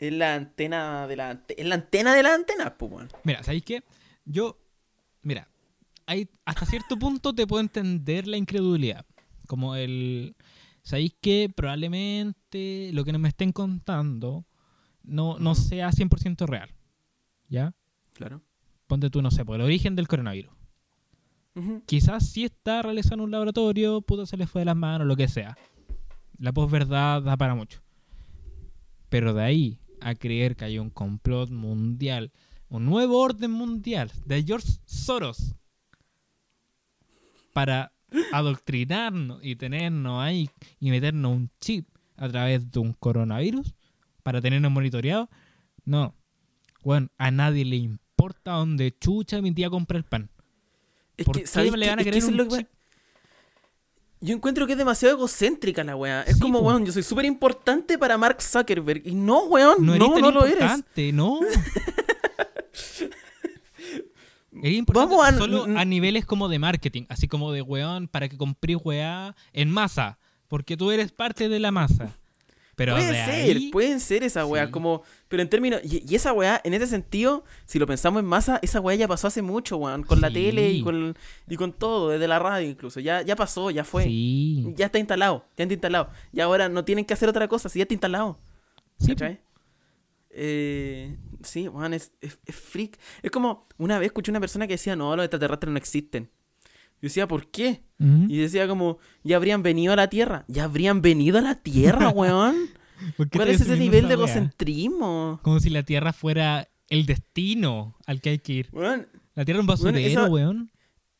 es la antena de la ante- es la antena de la antena, pues. Mira, ¿sabéis qué? Yo, mira, hay, hasta cierto punto te puedo entender la incredulidad. Como el, ¿sabéis qué? Probablemente lo que me estén contando no, no sea 100% real. ¿Ya? Claro. Ponte tú, no sé, por el origen del coronavirus. Quizás sí está realizado en un laboratorio, puto se le fue de las manos, lo que sea. La posverdad da para mucho. Pero de ahí a creer que hay un complot mundial, un nuevo orden mundial de George Soros para adoctrinarnos y tenernos ahí y meternos un chip a través de un coronavirus para tenernos monitoreados, no. Bueno, a nadie le importa dónde chucha mi tía compra el pan. Es ¿Por que, qué ¿sabéis le van a querer un que- chip? Yo encuentro que es demasiado egocéntrica la weá. Es Sí, como, weón, yo soy súper importante para Mark Zuckerberg. Y no, weón, No no, eres no, tan lo eres. no. Eres importante Vamos a- solo a niveles como de marketing, así como de weón para que compré weá en masa, porque tú eres parte de la masa. Pero Puede de ser, ahí, pueden ser esa weá, Sí. como, pero en términos, y, y esa weá, en ese sentido, si lo pensamos en masa, esa weá ya pasó hace mucho, weón, con la tele y con, y con todo, desde la radio incluso, ya, ya pasó, ya fue, sí, ya está instalado, ya está instalado, y ahora no tienen que hacer otra cosa, si ya está instalado, sí. Eh, sí, weón, es, es, es freak, es como, una vez escuché una persona que decía, no, los extraterrestres no existen, yo decía, ¿por qué? Y decía como, ya habrían venido a la Tierra, ya habrían venido a la Tierra, weón. ¿Por qué ¿Cuál es ese nivel de egocentrismo? Como si la Tierra fuera el destino al que hay que ir. Weón, La Tierra es un basurero, esa- weón.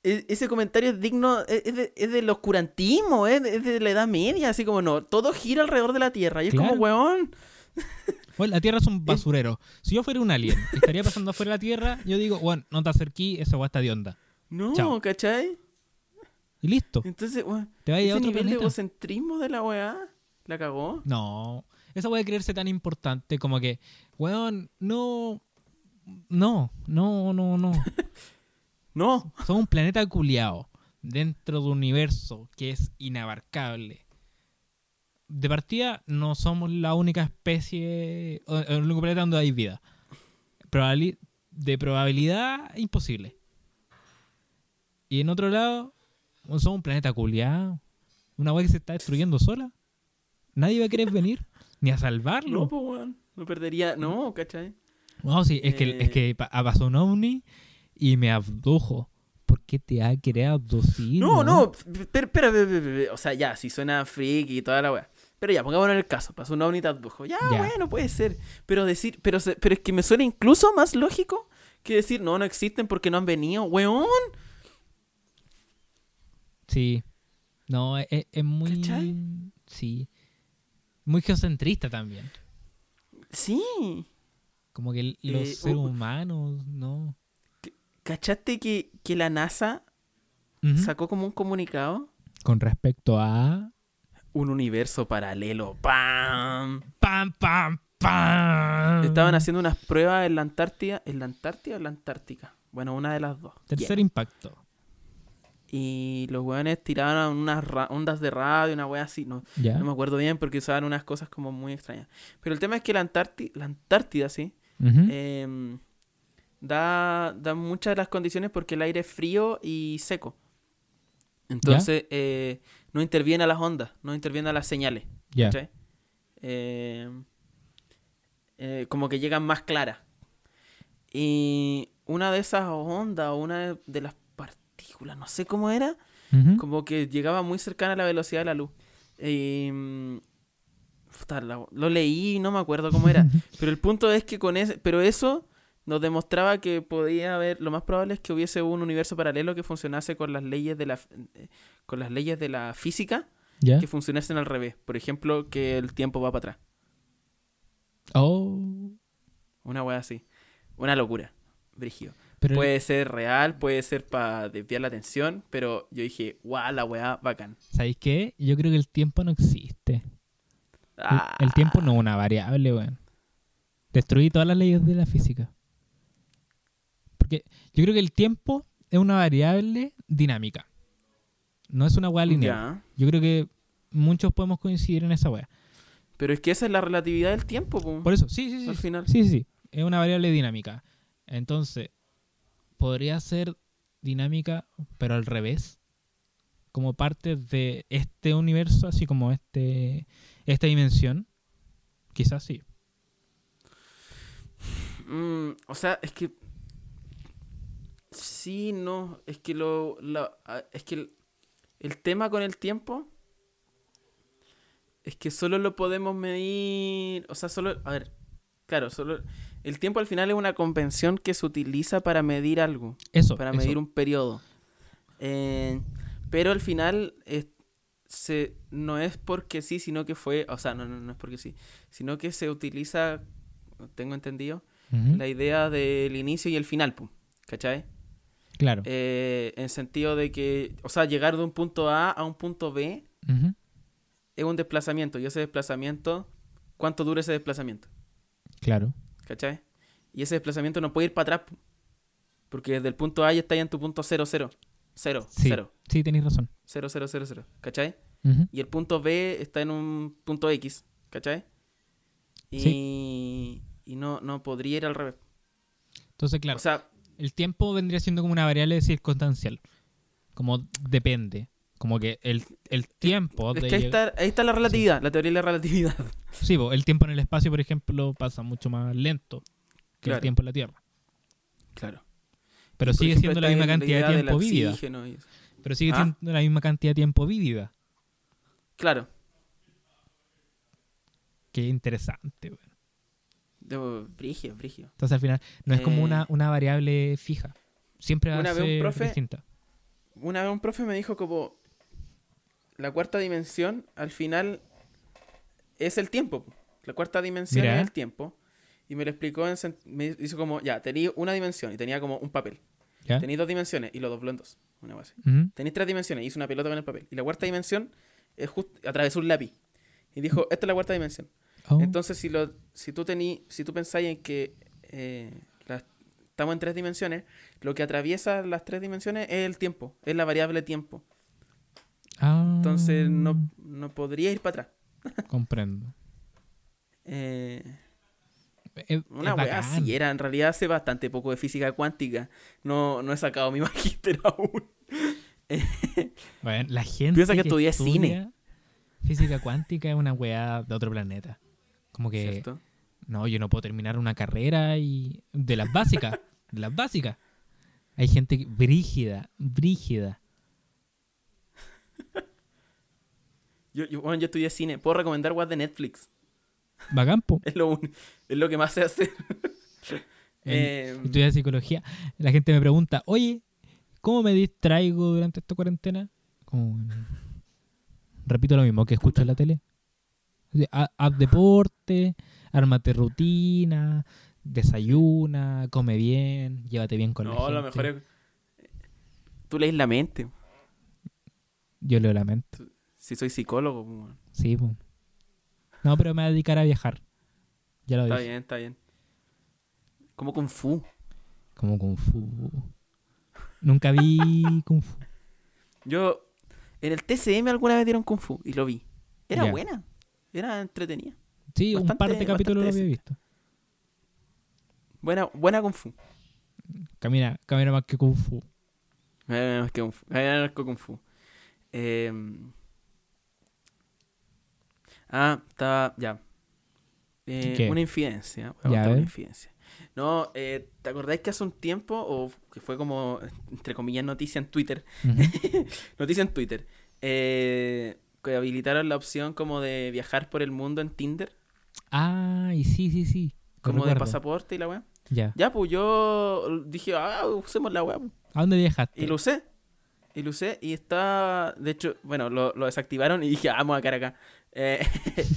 e- ese comentario es digno, es, es de, es del oscurantismo, es de, es de la Edad Media, así como no, todo gira alrededor de la Tierra. Y es Claro. como, weón, Bueno, la Tierra es un basurero. Si yo fuera un alien, estaría pasando afuera de la Tierra, yo digo, bueno, no te acerquí, esa weá está de onda. no, Chao. ¿cachai? Y listo. Entonces, weón, Te vayas a ese otro nivel de planeta. egocentrismo de la weá, la cagó. No. Esa puede creerse tan importante como que, weón, no. No, no, no, no. No, Somos un planeta culiao dentro de un universo que es inabarcable. De partida, no somos la única especie, o- el único planeta donde hay vida. Probabili- de probabilidad, imposible. Y en otro lado, somos un planeta culiao. Una weá que se está destruyendo sola. Nadie va a querer venir ni a salvarlo. no, pues, weón, no perdería, no, ¿cachai? No, sí, es que, Eh. es que pa- pasó un ovni y me abdujo. ¿Por qué te ha querido abducir? No, no, pero, espera, espera, espera, espera, o sea, ya, si suena freak y toda la weá. Pero ya, pongámonos en el caso, pasó un ovni y te abdujo. Ya, Ya. bueno, puede ser. Pero decir, pero, pero es que me suena incluso más lógico que decir, no, no existen porque no han venido, weón. Sí. No, es, es- es muy. ¿Cachai? Sí. Muy geocentrista también. Sí. Como que el- los Eh, seres uh, humanos, ¿no? ¿Cachaste que, que la NASA sacó como un comunicado? Con respecto a. Un universo paralelo. ¡Pam! ¡Pam, pam, pam! Estaban haciendo unas pruebas en la Antártida. ¿En la Antártida o en la Antártica? Bueno, una de las dos. Tercer impacto. Y los weones tiraban unas ondas de radio, una wea así. No, no me acuerdo bien porque usaban unas cosas como muy extrañas. Pero el tema es que la, Antárti- la Antártida, sí, em, da, da muchas de las condiciones porque el aire es frío y seco. Entonces, eh, no interviene a las ondas, no interviene a las señales. ¿cachai? Em, eh, como que llegan más claras. Y una de esas ondas una de las no sé cómo era, como que llegaba muy cercana a la velocidad de la luz. La- lo leí y no me acuerdo cómo era. pero el punto es que con ese, pero eso nos demostraba que podía haber, lo más probable es que hubiese un universo paralelo que funcionase con las leyes de la eh, con las leyes de la física que funcionasen al revés. Por ejemplo, que el tiempo va para atrás. Oh. Una wea así. Una locura. Brígido. Pero Puede ser real, puede ser para desviar la atención, pero yo dije, guau, la weá, bacán. ¿sabéis qué? Yo creo que el tiempo no existe. El- Ah, El, tiempo no es una variable, weón. Destruí todas las leyes de la física. Porque yo creo que el tiempo es una variable dinámica. No es una weá lineal. Yo creo que muchos podemos coincidir en esa weá. Pero es que esa es la relatividad del tiempo, po. Por eso, sí, sí, sí. Al final. Sí, sí, sí. Es una variable dinámica. Entonces, podría ser dinámica, pero al revés. Como parte de este universo, así como este esta dimensión. Quizás sí. Mm, o sea, es que. Sí, no. Es que lo. ah, es que el tema con el tiempo. Es que solo lo podemos medir. O sea, solo. A ver. Claro, solo. El tiempo al final es una convención que se utiliza para medir algo. Eso. Para eso. medir un periodo. Eh, pero al final. se, no es porque sí, sino que fue. O sea, no, no, no es porque sí. Sino que se utiliza. Tengo entendido la idea del inicio y el final, ¿cachai? Claro. Eh, en sentido de que, o sea, llegar de un punto A a un punto B es un desplazamiento, y ese desplazamiento, ¿cuánto dura ese desplazamiento? Claro. ¿Cachai? Y ese desplazamiento no puede ir para atrás, porque desde el punto A ya está ahí en tu punto 0, 0, 0, Sí. 0, Sí, tenéis razón. 0, 0, 0, 0, ¿cachai? Ujú. Y el punto B está en un punto X, ¿cachai? Y, y no, no podría ir al revés. Entonces, claro, O sea, el tiempo vendría siendo como una variable circunstancial. Como depende. Como que el, el tiempo es de que ahí está, ahí está la relatividad, la teoría de la relatividad. Sí, po, el tiempo en el espacio, por ejemplo, pasa mucho más lento que el tiempo en la Tierra. Claro. Pero sigue ejemplo, siendo la misma cantidad de tiempo vívida. Pero sigue Ah. siendo la misma cantidad de tiempo vívida. Claro. Qué interesante, weón. De, brigio, brigio. Entonces al final no es como Eh. una, una variable fija. Siempre va Una a vez un ser profe- distinta. Una vez un profe me dijo como la cuarta dimensión al final es el tiempo. po. La cuarta dimensión Mira. es el tiempo. Y me lo explicó, en, me hizo como, ya, tenía una dimensión y tenía como un papel. ¿Ya? Tenéis dos dimensiones y lo dobló en dos. Una base. Ujú. Tenéis tres dimensiones y hizo una pelota con el papel. Y la cuarta dimensión es justo atravesó un lápiz. Y dijo, esta es la cuarta dimensión. Oh, Entonces, si, lo, si, tú tení, si tú pensáis en que eh, las- estamos en tres dimensiones, lo que atraviesa las tres dimensiones es el tiempo, es la variable tiempo. Ah, Entonces, no, no podría ir para atrás. Comprendo. Eh, Es- una es weá así era, en realidad sé bastante poco de física cuántica. No, no he sacado mi magíster aún. Bueno, la gente Piensa que estudia cine. Física cuántica es una weá de otro planeta. Como que, ¿Cierto? no, yo no puedo terminar una carrera y de las básicas, de las básicas. Hay gente brígida, brígida. Yo, yo, bueno, yo estudié cine. Puedo recomendar weas de Netflix. Bacán, po. Es lo, un- es lo que más sé hacer. En- Eh, Estudié psicología. La gente me pregunta, oye, ¿cómo me distraigo durante esta cuarentena? Como, repito lo mismo que escucho en la tele. Haz deporte, ármate rutina, desayuna, come bien, llévate bien con la no, lo mejor es. Tú lees la mente. Yo lo lamento. Si soy psicólogo, pues, weón. Sí, po. No, pero me voy a dedicar a viajar. Ya lo está dije. bien, está bien. Como Kung Fu. Como Kung Fu. Nunca vi Kung Fu. Yo, en el TCM alguna vez dieron Kung Fu y lo vi. Era Ya. buena. Era entretenida. Sí, un par de Bastante- capítulos lo bastante había visto. Buena, buena Kung Fu. Camina, camina más que Kung Fu. Eh, más que Kung Fu. Eh, más que Kung Fu. Eh, ah, estaba. Ya. Eh, ¿Qué? una infidencia. Voy a Ya, una infidencia. No, eh, ¿te acordáis que hace un tiempo, o que fue como, entre comillas, noticia en Twitter? Ujú. noticia en Twitter. eh, que habilitaron la opción como de viajar por el mundo en Tinder. Ah, y sí, sí, sí. Como de pasaporte y la weá. Ya. Ya, pues yo dije, ah, usemos la weá. pues. ¿A dónde viajaste? Y lo usé. Y lo usé y está. De hecho, bueno, lo, lo desactivaron y dije, ah, vamos a cara acá. Eh,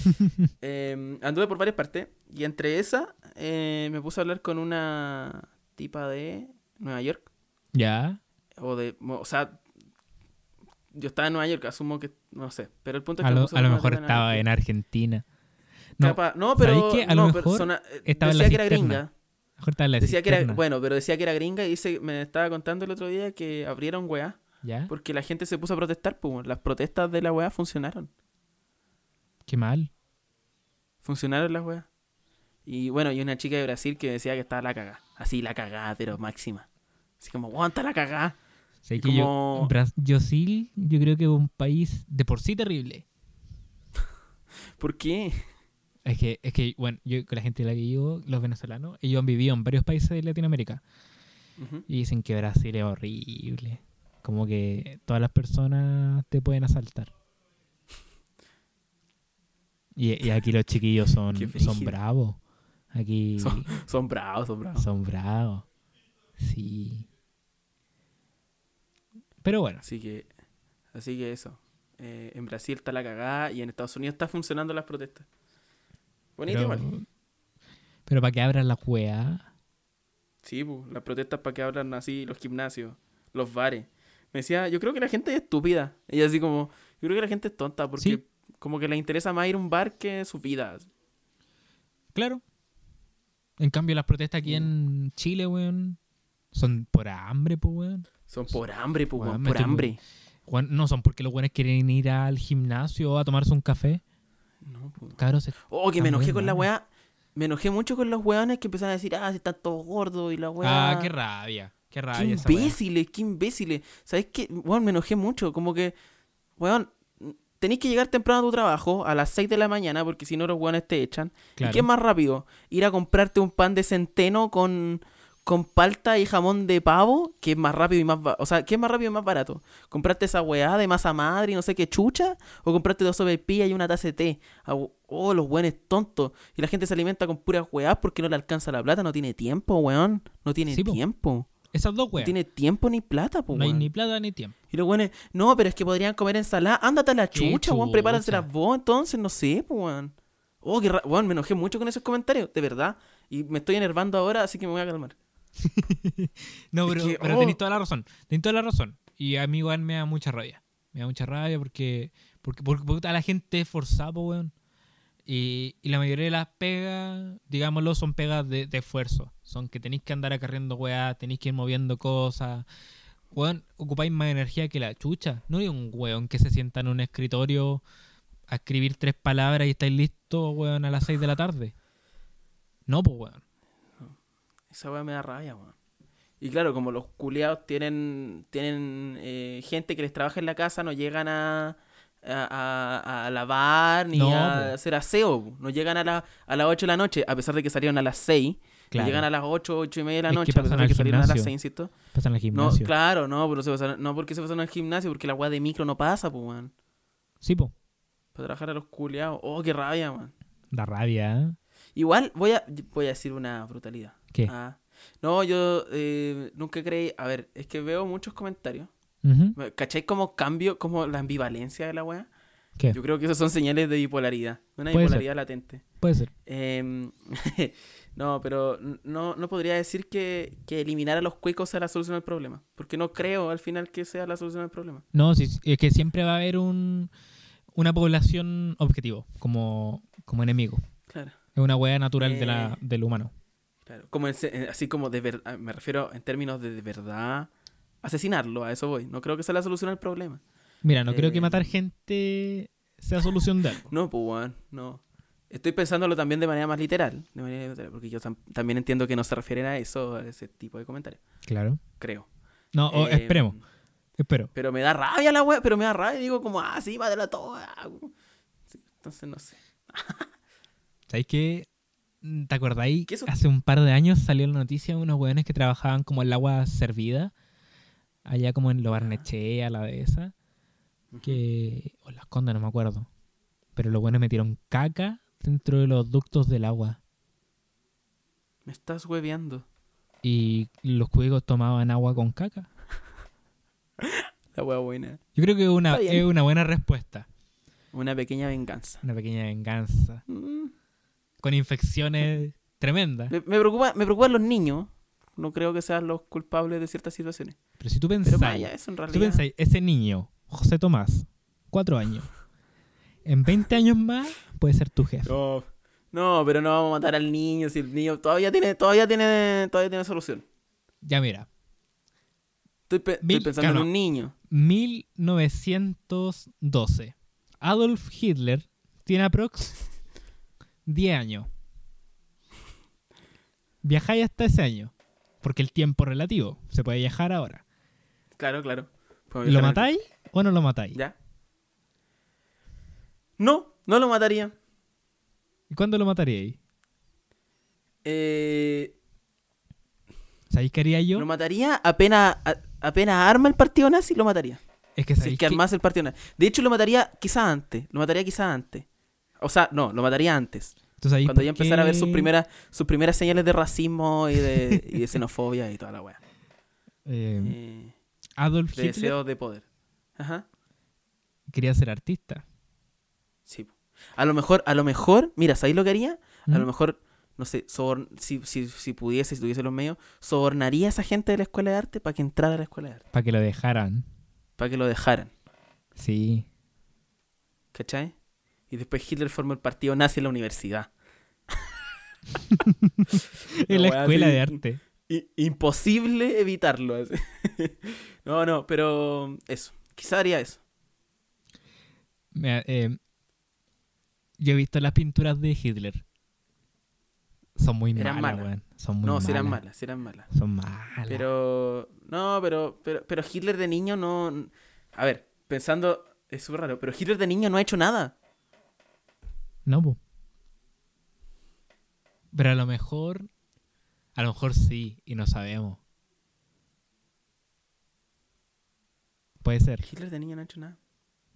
em, anduve por varias partes. Y entre esas, eh, me puse a hablar con una tipa de Nueva York. ¿Ya? O de. O sea. Yo estaba en Nueva York, asumo que. No sé. Pero el punto es A que. lo, puso a lo mejor estaba en. Argentina. No, No, pero. ¿sabéis qué? A lo no, mejor estaba en la decía que era gringa. mejor estaba en la Decía que era, bueno, pero decía que era gringa y dice, me estaba contando el otro día que abrieron weá ¿Ya? porque la gente se puso a protestar, pues las protestas de la weá funcionaron. Qué mal. Funcionaron las weas. Y bueno, y una chica de Brasil que decía que estaba la cagada. Así la cagada, pero máxima. Así como, aguanta la cagada. Que yo, como- Bras- Brasil, yo creo que es un país de por sí terrible. ¿Por qué? Es que, es que, bueno, yo con la gente de la que vivo, los venezolanos, ellos han vivido en varios países de Latinoamérica y dicen que Brasil es horrible. Como que todas las personas te pueden asaltar. Y, y aquí los chiquillos son, son bravos. Aquí Son- Son bravos, son bravos. son bravos. Sí. Pero bueno, Así que, así que eso. Eh, en Brasil está la cagada y en Estados Unidos está funcionando las protestas. Bonito pero, igual. pero para que abran la cueva. Sí, pues, las protestas para que hablan así los gimnasios, los bares. Me decía, yo creo que la gente es estúpida. Ella así como, yo creo que la gente es tonta porque Sí. como que le interesa más ir a un bar que su vida. Claro. En cambio, las protestas aquí en Chile, weón, son por hambre, pues, weón. Son por hambre, pues, Weón, por hambre. Weón, No son porque los weones quieren ir al gimnasio a tomarse un café. No, pues. Cabros, Oh, que me enojé con la weá. Me enojé mucho con los weones que empezaron a decir, ah, si están todos gordos y la weá. Ah, qué rabia. Qué Qué rabia weá. imbéciles, qué imbéciles. ¿Sabes qué? Weón, me enojé mucho. Como que, weón, tenéis que llegar temprano a tu trabajo a las 6 de la mañana porque si no los weones te echan. Claro. ¿Y qué es más rápido? Ir a comprarte un pan de centeno con, con palta y jamón de pavo, que es más rápido y más... O sea, ¿qué es más rápido y más barato? ¿Comprarte esa weá de masa madre y no sé qué chucha? ¿O comprarte dos sopaipillas y una taza de té? Oh, los weones tontos. Y la gente se alimenta con puras weás porque no le alcanza la plata. No tiene tiempo, weón. No tiene Sí, tiempo. Esas dos No weas. tiene tiempo ni plata, po, No hay weón. ni plata ni tiempo. Y los weones, no, pero es que podrían comer ensalada. Ándate a la ¿Qué chucha, weón. Prepáraselas chucha? vos, entonces, no sé, po, weón. Oh, qué ra- weón, me enojé mucho con esos comentarios, de verdad. Y me estoy enervando ahora, así que me voy a calmar. No, Es pero, que, pero oh. tenéis toda la razón. Tenéis toda la razón. Y a mí igual me da mucha rabia. Me da mucha rabia porque, porque, porque, puta, la gente es forzada, po, weón. Y, y la mayoría de las pegas, digámoslo, son pegas de, esfuerzo. Son que tenéis que andar acarreando weá, tenéis que ir moviendo cosas. Weón, ocupáis más energía que la chucha. No hay un weón que se sienta en un escritorio a escribir tres palabras y estáis listos, weón, a las seis de la tarde. No, pues, weón. Esa weá me da rabia, weón. Y claro, como los culiados tienen, tienen eh, gente que les trabaja en la casa, no llegan a, a, a- a lavar ni No, a po. hacer aseo. No llegan a, la, a las 8 de la noche, a pesar de que salieron a las 6. Claro. Llegan a las 8, 8 y media de la Es que noche, a pesar pasan de al que salieron a las gimnasio. 6, insisto. Pasan al No, gimnasio. claro, no, pero no, se pasaron- no porque se pasaron al gimnasio, porque la weá de micro no pasa, pues, weón. Sí, po. Para trabajar a los culiados. Oh, qué rabia, weón. Da rabia, ¿eh? Igual voy a, voy a decir una brutalidad. ¿Qué? Ah, no, yo eh, nunca creí. A ver, es que veo muchos comentarios. Ujú. ¿Cachai como cambio, como la ambivalencia de la weá? ¿Qué? Yo creo que esos son señales de bipolaridad. Una Puede ser. bipolaridad latente. Puede ser. Em, no, pero no, no podría decir que, que eliminar a los cuicos sea la solución al problema. Porque no creo al final que sea la solución al problema. No, sí, es que siempre va a haber un, una población objetivo, como, como enemigo. Claro. Es una hueá natural de la, Eh. del humano. Claro, como en eh, así como de verdad, me refiero en términos de de verdad asesinarlo, a eso voy. No creo que sea la solución al problema. Mira, no creo que eh. matar gente sea solución de algo. No, pues weón, no. Estoy pensándolo también de manera más literal, de manera literal, porque yo tam- también entiendo que no se refieren a eso, a ese tipo de comentarios, Claro. creo. No, o- Eh, esperemos, espero. Pero me da rabia la wea, pero me da rabia, digo como, ah, sí, mátala toda. Entonces no sé. ¿Sabéis qué? ¿Te acordáis? ¿Qué? Hace un par de años salió la noticia de unos hueones que trabajaban como el agua servida, allá como en Lo Barnechea, la de esa, que... o Las Condas, no me acuerdo. Pero los hueones metieron caca dentro de los ductos del agua. Me estás hueveando. Y los cuicos tomaban agua con caca. La wea buena. Yo creo que es una, es una buena respuesta. Una pequeña venganza. Una pequeña venganza. Mm. Con infecciones tremendas. Me, me preocupa, me preocupan los niños. No creo que sean los culpables de ciertas situaciones. Pero si tú eso en tú realidad. pensáis, ese niño, José Tomás, cuatro años, en 20 años más puede ser tu jefe. No, no, pero no vamos a matar al niño si el niño todavía tiene, todavía tiene, todavía tiene solución. Ya mira, Estoy, pe- estoy Mil- pensando claro. en un niño. 1912. Adolf Hitler tiene aprox 10 años. Viajáis hasta ese año. Porque el tiempo relativo. Se puede viajar ahora. Claro, claro. ¿Lo matáis o no lo matáis? ¿Ya? No, no lo mataría. ¿Y cuándo lo mataríais? Eh, ¿Sabéis qué haría yo? lo mataría apenas, a- apenas arma el partido nazi, lo mataría. Es que Si es que que- armase el partido nazi. De hecho, lo mataría quizá antes. Lo mataría quizá antes. O sea, no, lo mataría antes. ¿Tú sabéis Cuando ya empezara a ver sus primeras, sus primeras señales de racismo y de, y de xenofobia y toda la wea. eh, Eh, Adolf de Hitler deseo de poder. Ajá. quería ser artista? Sí. A lo mejor, a lo mejor, mira, ¿sabéis lo que haría? A ¿Mm? lo mejor, no sé, si, si, si pudiese, si tuviese los medios, sobornaría a esa gente de la escuela de arte para que entrara a la escuela de arte. Para que lo dejaran. Para que lo dejaran. Sí. ¿Cachai? Y después Hitler formó el partido nazi en la universidad. En la escuela así, de arte. imposible evitarlo. no, no, pero eso. Quizá haría eso. Mira, eh, yo he visto las pinturas de Hitler. Son muy Eran malas, malas. weón. Son muy no, malas. eran malas, eran malas. Son malas. Pero, no, pero, pero, pero Hitler de niño no... A ver, pensando, es súper raro, pero Hitler de niño no ha hecho nada. No, po. Pero a lo mejor. A lo mejor sí, y no sabemos. Puede ser, Hitler de niño no ha hecho nada.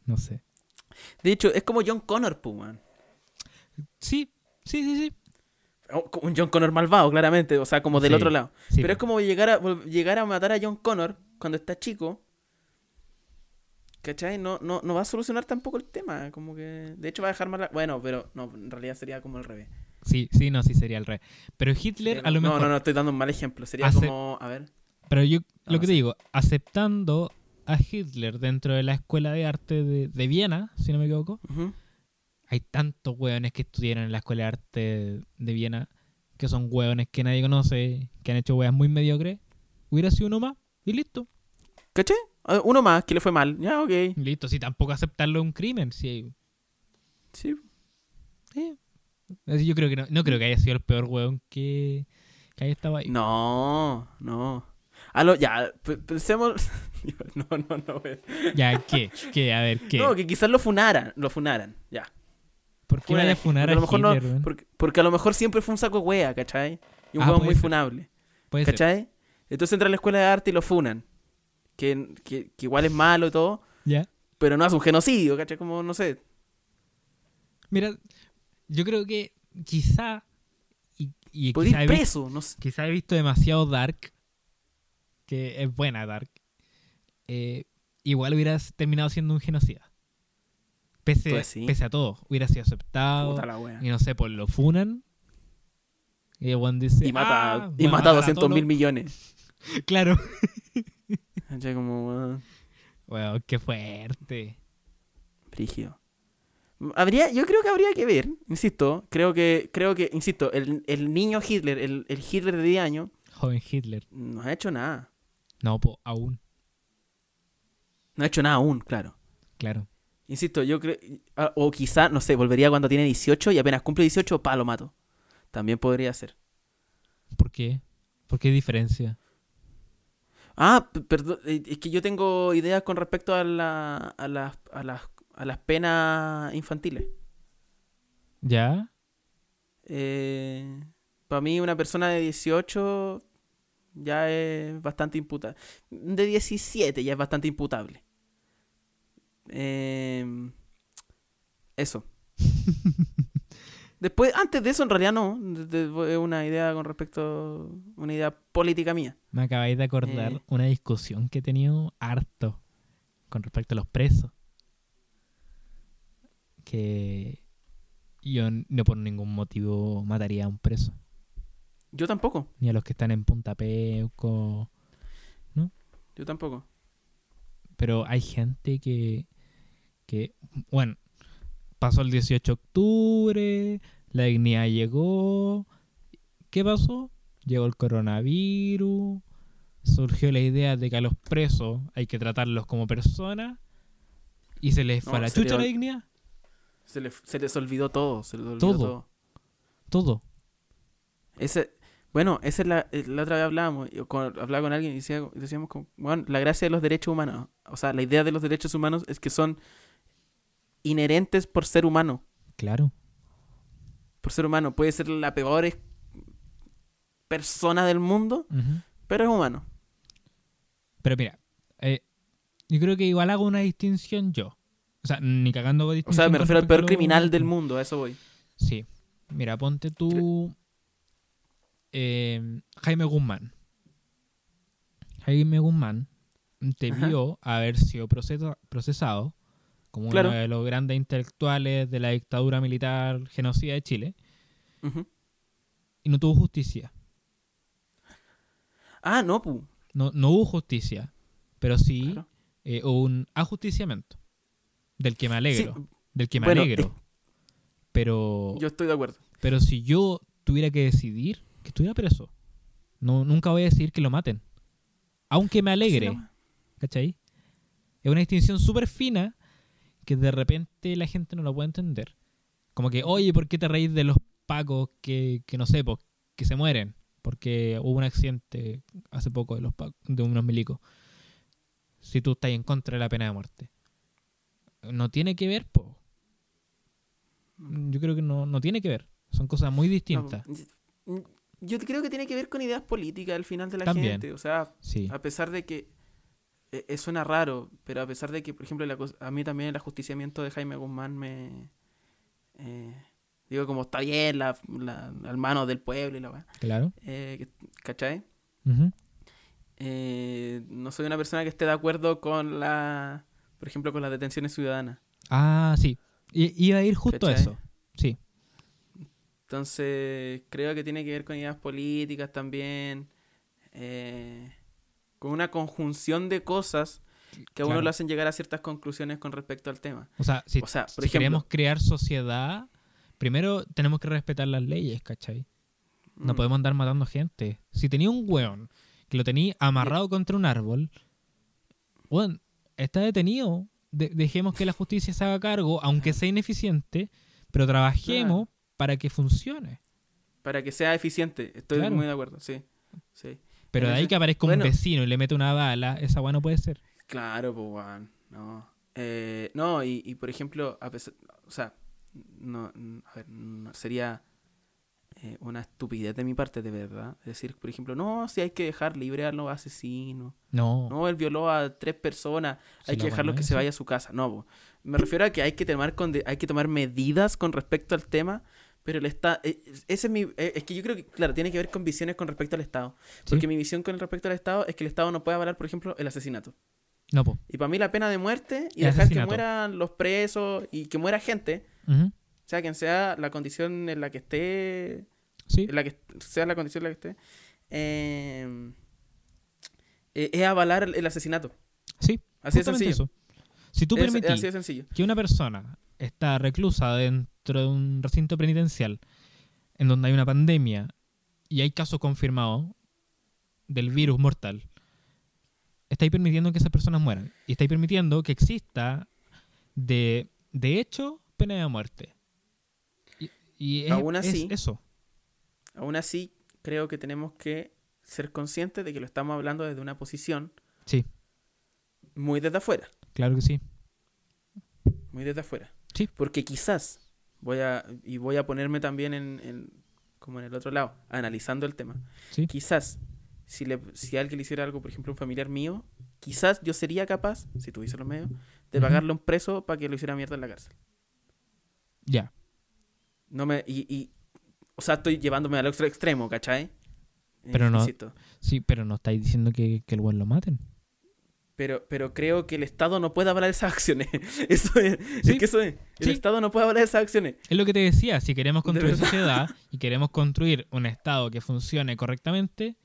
no sé. De hecho, es como John Connor, pues, man. Sí, sí, sí, sí. O- como Un John Connor malvado, claramente, o sea, como del Sí, otro lado. sí, pero es como llegar a, llegar a matar a John Connor cuando está chico. ¿Cachai? No, no, no va a solucionar tampoco el tema. Como que. De hecho, va a dejar mal. Bueno, pero no, en realidad sería como al revés. Sí, sí, no, sí sería el rey. Pero Hitler, Sería a lo mejor. No, no, no, estoy dando un mal ejemplo. Sería como. A ver. Pero yo, No, lo no que sé. te digo, aceptando a Hitler dentro de la escuela de arte de, de Viena, si no me equivoco, hay tantos hueones que estudiaron en la escuela de arte de Viena que son hueones que nadie conoce, que han hecho hueas muy mediocres. Hubiera sido uno más y listo. ¿Cachai? Ah, Uno más que le fue mal. Ya, ok. Listo, si tampoco aceptarlo es un crimen. Si, Sí. eh. Así Yo creo que no, no creo que haya sido el peor hueón que, que haya estado ahí. No, no. A lo, ya, pe- pensemos. no, no, no. Ya, ¿qué? ¿Qué? A ver, ¿qué? No, que quizás lo funaran. Lo funaran. Ya. ¿Por qué vaya a funar a lo mejor no- Hitler, weón? porque, porque a lo mejor siempre fue un saco de wea, ¿cachai? Y un Ah, muy ser. funable. Puede ser. ¿Cachai? Entonces entra a la escuela de arte y lo funan. Que, que, que igual es malo y todo. ¿Ya? Pero no es un genocidio, ¿cachai? Como, no sé. Mira, yo creo que quizá. Y, y quizá, ir no sé. quizá he visto demasiado Dark. Que es buena Dark. eh, igual hubieras terminado siendo un genocida. Pese, Pues sí. pese a todo. Hubiera sido aceptado. Puta la wea. Y no sé, pues lo funan. Y dice. Y mata, "Ah, y mata a 200 todos mil los-". millones. Claro. ¿Cachai? Como, weón, Weón, qué fuerte. brígido. Habría, yo creo que habría que ver, insisto, creo que, creo que, insisto, el, el niño Hitler, el, el Hitler de 10 años, Joven Hitler. no ha hecho nada. No, pues aún. No ha hecho nada aún, claro. Claro. Insisto, yo creo, o quizá, no sé, volvería cuando tiene 18 y apenas cumple 18, pa, lo mato. También podría ser. ¿Por qué? ¿Por qué diferencia? Ah, perdón, eh, es que yo tengo ideas con respecto a, la, a, las, a, las, a las penas infantiles. ¿Ya? Eh, para mí una persona de 18 ya es bastante imputable. De 17 ya es bastante imputable. Eh, eso. Después, antes de eso, en realidad no. Es una idea con respecto. Una idea política mía. Me acabáis de acordar Eh. una discusión que he tenido harto con respecto a los presos. Que yo no por ningún motivo mataría a un preso. Yo tampoco, ni a los que están en Punta Peuco. yo tampoco. Pero hay gente que, que, bueno, pasó el 18 de octubre, la dignidad llegó. ¿Qué pasó? Llegó el coronavirus, surgió la idea de que a los presos hay que tratarlos como personas y se les No, fue a la chucha la dignidad. Se, le- se les olvidó todo, se les olvidó Todo. todo. Todo. Ese, bueno, esa es la, eh, la otra vez hablábamos, yo con- hablaba con alguien y decía, decíamos, como, bueno, la gracia de los derechos humanos, o sea, la idea de los derechos humanos es que son inherentes por ser humano, Claro. por ser humano, puede ser la peor persona del mundo, pero es humano. Pero mira, eh, yo creo que igual hago una distinción yo. O sea, ni cagando hago O distinción. sea, me refiero al peor lo- criminal del mundo, a eso voy. Sí. Mira, ponte tú. eh, Jaime Guzmán. Jaime Guzmán te Ajá. vio haber sido procesa- procesado como Claro. uno de los grandes intelectuales de la dictadura militar genocida de Chile y no tuvo justicia. Ah, no, pu. No, no hubo justicia, pero sí Claro. eh, hubo un ajusticiamiento del que me Sí, alegro. del que me bueno, alegro. Pero, yo estoy de acuerdo. pero si yo tuviera que decidir, que estuviera preso. No, nunca voy a decidir que lo maten. Aunque me alegre, Sí, no. ¿cachai? Es una distinción súper fina que de repente la gente no lo puede entender. Como que, oye, ¿por qué te reís de los pacos que, que no sé, po, que se mueren? Porque hubo un accidente hace poco de los pacos, de unos milicos. Si tú estás en contra de la pena de muerte. No tiene que ver, po. Yo creo que no, no tiene que ver. Son cosas muy distintas. Yo creo que tiene que ver con ideas políticas al final de la También. gente. O sea, Sí. a pesar de que eh, suena raro, pero a pesar de que, por ejemplo, la a mí también el ajusticiamiento de Jaime Guzmán me... eh, digo, como está bien, la, la, mano del pueblo y la weá. Claro. Eh, ¿Cachai? Eh, no soy una persona que esté de acuerdo con la... Por ejemplo, con las detenciones ciudadanas. Ah, sí. I- iba a ir justo a eso. Sí. Entonces, creo que tiene que ver con ideas políticas también. eh, con una conjunción de cosas que a uno lo hacen llegar a ciertas conclusiones con respecto al tema. O sea, si, O sea, por si ejemplo- queremos crear sociedad, primero tenemos que respetar las leyes, ¿cachai? No Mm. podemos andar matando gente. Si tenía un weón que lo tenía amarrado contra un árbol, weón, está detenido. De- dejemos que la justicia se haga cargo, aunque sea ineficiente, pero trabajemos para que funcione. Para que sea eficiente. Estoy Claro. muy de acuerdo, sí. sí. Pero de ahí que aparezca bueno. un vecino y le mete una bala, esa weá no puede ser. Claro, pues, weón. No. Eh, no, y, y, por ejemplo, a pesar, o sea, no, a ver, no- sería eh, una estupidez de mi parte, de verdad. Decir, por ejemplo, no, si hay que dejar libre a los asesinos. No. No, él violó a tres personas, Si hay que dejarlo que se vaya a su casa. No, po. me refiero a que hay que tomar con de- hay que tomar medidas con respecto al tema, pero el Estado, ese es mi, eh, es que yo creo que, claro, tiene que ver con visiones con respecto al Estado. Sí. Porque mi visión con respecto al Estado es que el Estado no puede avalar, por ejemplo, el asesinato. No, po. Y para mí la pena de muerte y El dejar asesinato. que mueran los presos y que muera gente, Ujú. sea quien sea la condición en la que esté, Sí. en la que sea la condición en la que esté, eh, eh, es avalar el, asesinato. Sí. Así de sencillo. eso. Si tú Es- es permitís sencillo. que una persona está reclusa dentro de un recinto penitencial en donde hay una pandemia y hay casos confirmados del virus mortal, estáis permitiendo que esas personas mueran. Y estáis permitiendo que exista, de, de hecho, pena de muerte. Y, y es, Aún es así- eso. Aún así, creo que tenemos que ser conscientes de que lo estamos hablando desde una posición Sí, muy desde afuera. claro que sí. Muy desde afuera. Sí. Porque quizás, voy a, y voy a ponerme también en, en- como en el otro lado, analizando el tema. Sí. Quizás, si, le, si alguien le hiciera algo, por ejemplo, un familiar mío, quizás yo sería capaz, si tuviese los medios, de pagarle a un preso para que lo hiciera mierda en la cárcel. Ya. No me, y, y- o sea, estoy llevándome al otro extremo, ¿cachai? Eh, Pero no- insisto. Sí, pero no estáis diciendo que, que el buen lo maten. Pero, pero creo que el Estado no puede hablar de esas acciones. Eso es, Sí. es que eso es. El Sí. Estado no puede hablar de esas acciones. Es lo que te decía, si queremos construir sociedad y queremos construir un Estado que funcione correctamente,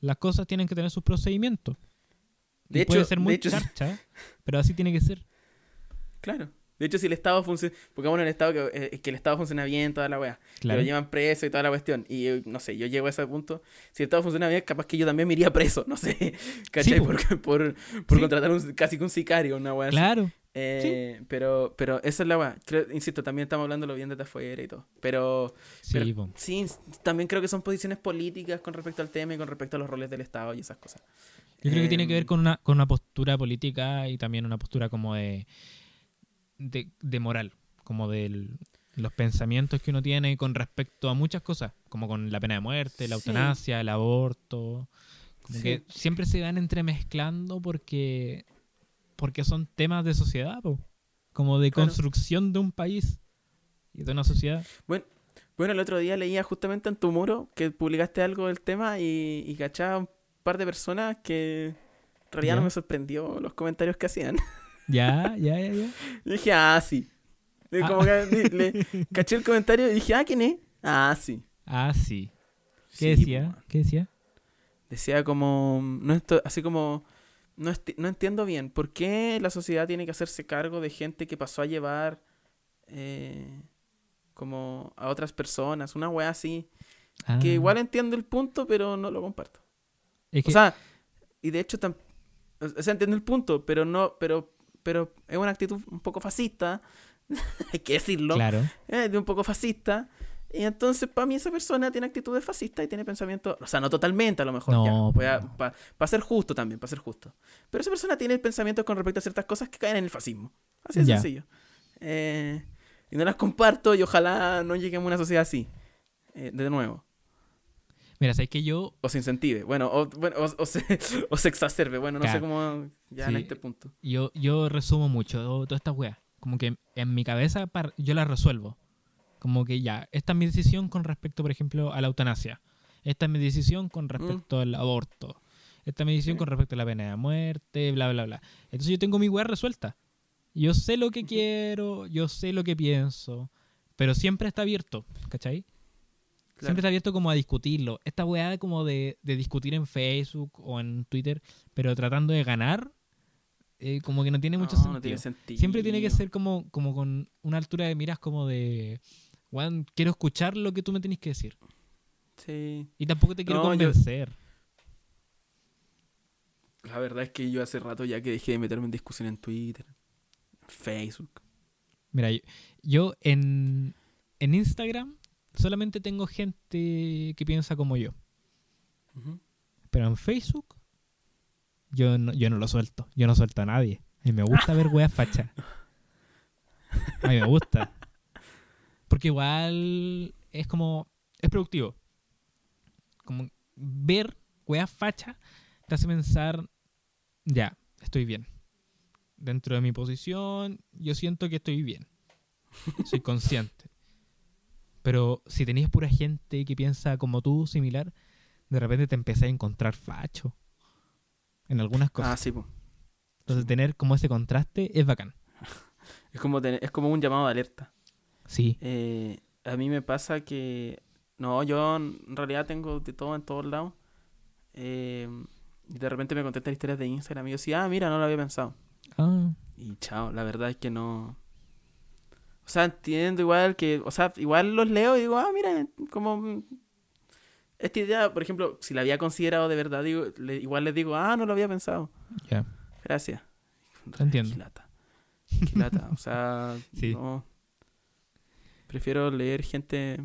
las cosas tienen que tener sus procedimientos. De Y puede hecho- ser de muy hecho, charcha, pero así tiene que ser. Claro. De hecho, si el Estado funciona. Pongámonos en el Estado que, eh, que el Estado funciona bien, toda la weá. Claro. Lo llevan preso y toda la cuestión. Y eh, no sé, yo llego a ese punto. Si el Estado funciona bien, capaz que yo también me iría preso. No sé. ¿Cachai? Sí, po. por, por, por Sí. contratar un, casi que un sicario, una weá así. Claro. Eh, pero, pero esa es la weá. Insisto, también estamos hablándolo bien desde afuera y todo. Pero, Sí, pero sí, también creo que son posiciones políticas con respecto al tema y con respecto a los roles del Estado y esas cosas. Yo creo que tiene que ver Em, con una, con una postura política y también una postura como de, de, de moral, como de los pensamientos que uno tiene con respecto a muchas cosas, como con la pena de muerte, la Sí. eutanasia, el aborto. Como Sí. que siempre se van entremezclando porque, porque son temas de sociedad, po. como de Claro. construcción de un país y de una sociedad. Bueno, bueno, el otro día leía justamente en tu muro que publicaste algo del tema y, y cachaba un par de personas que en realidad no me sorprendió los comentarios que hacían. Ya, ya, ya, ya. Y dije, ah, sí. Y Ah. Como que le, le- caché el comentario y dije, ah, ¿quién es? Ah, sí. Ah, sí. ¿Qué Sí, decía? ¿Qué decía? Decía como, no esto, así como, no, no entiendo bien, ¿por qué la sociedad tiene que hacerse cargo de gente que pasó a llevar eh, como a otras personas? Una wea así. Ah, Que igual entiendo el punto, pero no lo comparto. es que- O sea, y de hecho, o sea, entiendo el punto, pero no, pero, pero es una actitud un poco fascista, hay que decirlo, claro. eh, de un poco fascista. Y entonces, para mí, esa persona tiene actitudes fascistas y tiene pensamientos, o sea, no totalmente a lo mejor, No, para ser justo también, para ser justo. Pero esa persona tiene pensamientos con respecto a ciertas cosas que caen en el fascismo. Así de Ya. sencillo. Eh, y no las comparto y ojalá no lleguemos a una sociedad así. Eh, de nuevo. Mira, sabes que yo O se incentive. Bueno, o, bueno, o, o se, o se exacerbe. Bueno, no sé Claro. cómo ya en Sí. este punto. yo, yo resumo mucho todas estas weas. Como que en mi cabeza yo las resuelvo. Como que ya, esta es mi decisión con respecto, por ejemplo, a la eutanasia. Esta es mi decisión con respecto al aborto. Esta es mi decisión Sí. con respecto a la pena de muerte, bla, bla, bla. Entonces yo tengo mi wea resuelta. Yo sé lo que quiero, yo sé lo que pienso, pero siempre está abierto, ¿cachai? Claro. Siempre está abierto como a discutirlo. Esta weá como de, de discutir en Facebook o en Twitter, pero tratando de ganar, eh, como que no tiene mucho No, sentido. no tiene sentido. Siempre tiene que ser como, como con una altura de miras como de, weón, quiero escuchar lo que tú me tenés que decir. Sí. Y tampoco te quiero No, yo- convencer. La verdad es que yo hace rato ya que dejé de meterme en discusión en Twitter, Facebook. Mira, yo, yo en, en Instagram solamente tengo gente que piensa como yo. Pero en Facebook, yo no, yo no lo suelto. Yo no suelto a nadie. A mí me gusta ver weas fachas. A mí me gusta. Porque igual es como. Es productivo. Como ver weas fachas te hace pensar. Ya, estoy bien. Dentro de mi posición, yo siento que estoy bien. Soy consciente. Pero si tenías pura gente que piensa como tú, similar, de repente te empecé a encontrar facho en algunas Ah, cosas. sí, po. Entonces tener como ese contraste es bacán. Es como, tener- es como un llamado de alerta. Sí. Eh, a mí me pasa que. No, yo en realidad tengo de todo en todos lados. Eh, y de repente me contestan historias de Instagram y yo decía, ah, mira, no lo había pensado. Ah, Y chao, la verdad es que no. O sea, entiendo igual que. O sea, igual los leo y digo, ah, mira, como. mm, Esta idea, por ejemplo, si la había considerado de verdad, digo, le- igual les digo, ah, no lo había pensado. ya. Gracias. Te entiendo. Qué lata. Qué lata. O sea, Sí. no. Prefiero leer gente.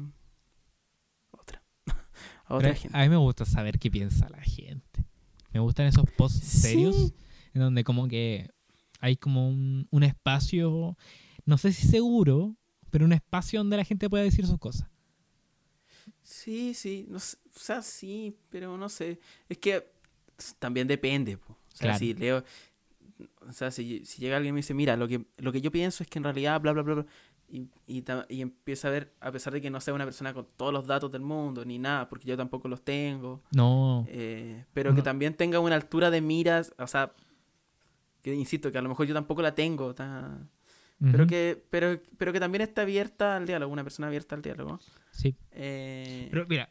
Otra. A otra Pero gente. a mí me gusta saber qué piensa la gente. Me gustan esos posts Sí. serios en donde como que hay como un, un espacio, no sé si seguro, pero un espacio donde la gente pueda decir sus cosas. Sí, sí. No sé, o sea, sí, pero no sé. Es que también depende. po. O sea, Claro. si leo. O sea, si, si llega alguien y me dice, mira, lo que, lo que yo pienso es que en realidad, bla, bla, bla, bla. Y, y, empieza a ver, a pesar de que no sea una persona con todos los datos del mundo, ni nada, porque yo tampoco los tengo. No, eh, pero que también tenga una altura de miras, o sea, que insisto, que a lo mejor yo tampoco la tengo, pero, que, pero, pero que también está abierta al diálogo, una persona abierta al diálogo. Sí. Eh, Pero mira,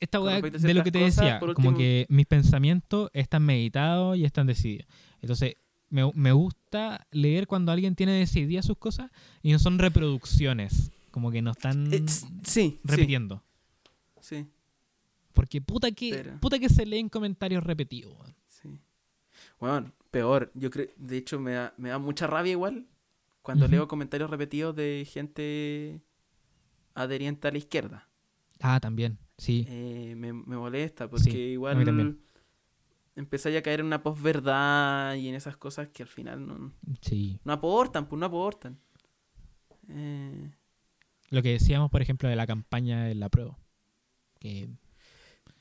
esta weá de lo que te cosas, decía, por como último- que mis pensamientos están meditados y están decididos. Entonces, me, me gusta leer cuando alguien tiene decididas sus cosas y no son reproducciones, como que no están eh, sí, repitiendo. Sí, sí, Porque puta que, Pero- puta que se leen comentarios repetidos. sí. Bueno, peor, yo creo, de hecho me da, me da mucha rabia igual cuando leo comentarios repetidos de gente adheriente a la izquierda. Ah, también, sí. Eh, me, me molesta porque Sí, igual empezáis a caer en una posverdad y en esas cosas que al final no, Sí. no aportan, pues no aportan. Eh, Lo que decíamos, por ejemplo, de la campaña de la prueba. Que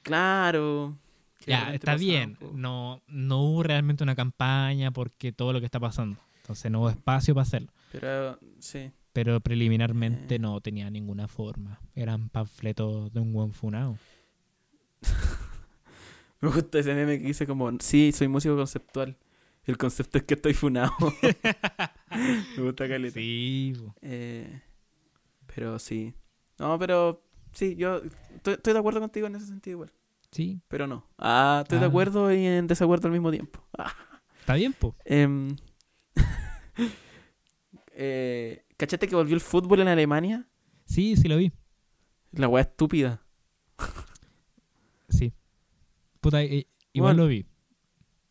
claro. que ya, está bien. No, no hubo realmente una campaña porque todo lo que está pasando. Entonces no hubo espacio para hacerlo. Pero sí. Pero preliminarmente Eh. no tenía ninguna forma. Eran panfletos de un buen funado. Me gusta ese meme que dice como, sí, soy músico conceptual. El concepto es que estoy funado. Me gusta caleta. Sí. Eh, pero sí. No, pero sí, yo estoy, estoy de acuerdo contigo en ese sentido igual. sí. Pero no. Ah, estoy de Ah. acuerdo y en desacuerdo al mismo tiempo. Ah. Está bien, po. Em, eh, ¿Cachate que volvió el fútbol en Alemania? Sí, sí lo vi. La weá estúpida. Sí. Puta, eh, igual Bueno. lo vi.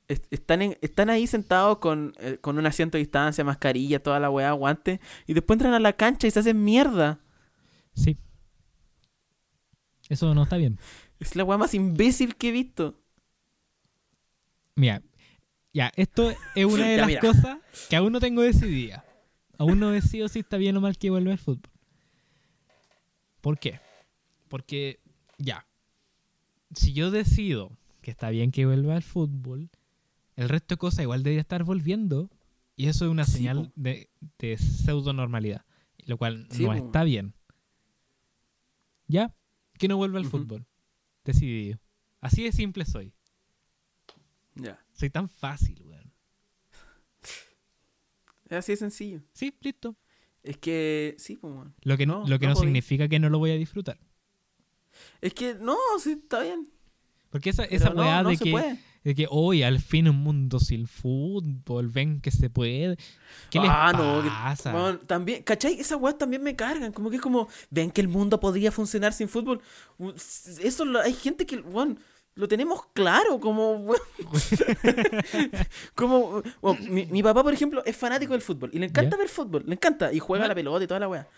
Est- Están, en- están ahí sentados con, eh, con un asiento de distancia, mascarilla, toda la weá, guante. Y después entran a la cancha y se hacen mierda. Sí. Eso no está bien. Es la weá más imbécil que he visto. Mira, ya, esto es una de las mira. cosas que aún no tengo decidida. Aún no decido si está bien o mal que vuelva el fútbol. ¿Por qué? Porque, ya, si yo decido que está bien que vuelva el fútbol, el resto de cosas igual debería estar volviendo. Y eso es una Sí, señal de, de pseudo normalidad. Lo cual Sí, no po. está bien. ¿Ya? Que no vuelva el Ujú. fútbol. Decidido. Así de simple soy. Ya. Soy tan fácil, weón. Es así de sencillo. Sí, listo. Es que, sí, pues, weón. Lo que no, No, lo que no no, significa que no lo voy a disfrutar. Es que, no, sí, está bien. Porque esa, Pero esa no, weá no de, que, de que hoy al fin un mundo sin fútbol, ven que se puede. ¿Qué les Ah, no, que- pasa? weón, también, ¿cachai? Esas weas también me cargan. Como que es como, ven que el mundo podría funcionar sin fútbol. Eso hay gente que, weón, lo tenemos claro. Como, como, mi, mi papá, por ejemplo, es fanático del fútbol. Y le encanta Ya. ver fútbol. Le encanta. Y juega Ya. la pelota y toda la wea.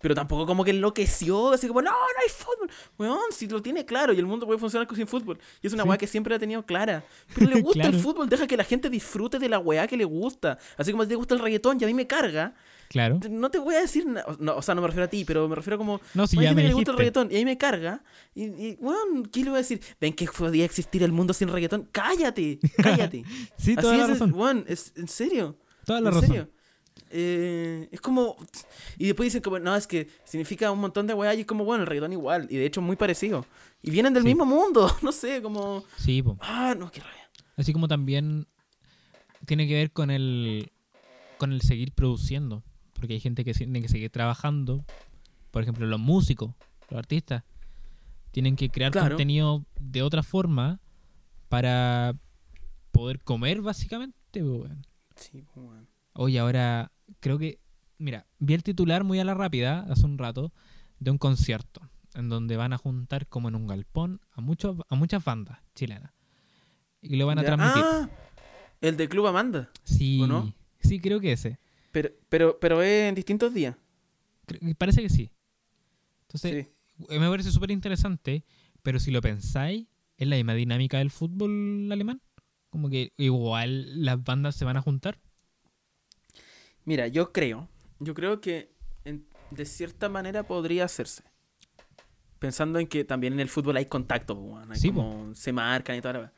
Pero tampoco como que enloqueció, así como, no, no hay fútbol. Weón, si lo tiene claro y el mundo puede funcionar sin fútbol. Y es una Sí. weá que siempre la ha tenido clara. Pero le gusta el Claro. fútbol, deja que la gente disfrute de la weá que le gusta. Así como a ti te gusta el reggaetón y a mí me carga. Claro. No te voy a decir nada. No, o sea, no me refiero a ti, pero me refiero como. No, si ya me le gusta el reggaetón y a mí me carga. Y, y weón, ¿qué le voy a decir? Ven que podía existir el mundo sin reggaetón. Cállate, cállate. Sí, toda Así la es, razón. weón, es, en serio. Toda la ¿En razón. serio? Eh, es como. Y después dicen como, no, es que significa un montón de weá y es como, bueno, el reggaetón igual. Y de hecho, muy parecido. Y vienen del Sí. mismo mundo. No sé, como. Sí, po. Ah, no, qué rabia. Así como también tiene que ver con el con el seguir produciendo, porque hay gente que tiene que seguir trabajando, por ejemplo, los músicos, los artistas tienen que crear Claro. contenido de otra forma para poder comer básicamente. Sí, pues, weón. Oye, ahora creo que mira, vi el titular muy a la rápida hace un rato de un concierto en donde van a juntar como en un galpón a muchos a muchas bandas chilenas y lo van a Ya- transmitir. Ah, el de Club Amanda. Sí, ¿O no? sí, creo que ese. Pero, pero, pero es en distintos días. Parece que sí. Entonces, Sí. eh, me parece súper interesante, pero si lo pensáis, es la misma dinámica del fútbol alemán. Como que igual las bandas se van a juntar. Mira, yo creo, yo creo que en- de cierta manera podría hacerse. Pensando en que también en el fútbol hay contacto, hay Sí, como se marcan y toda la.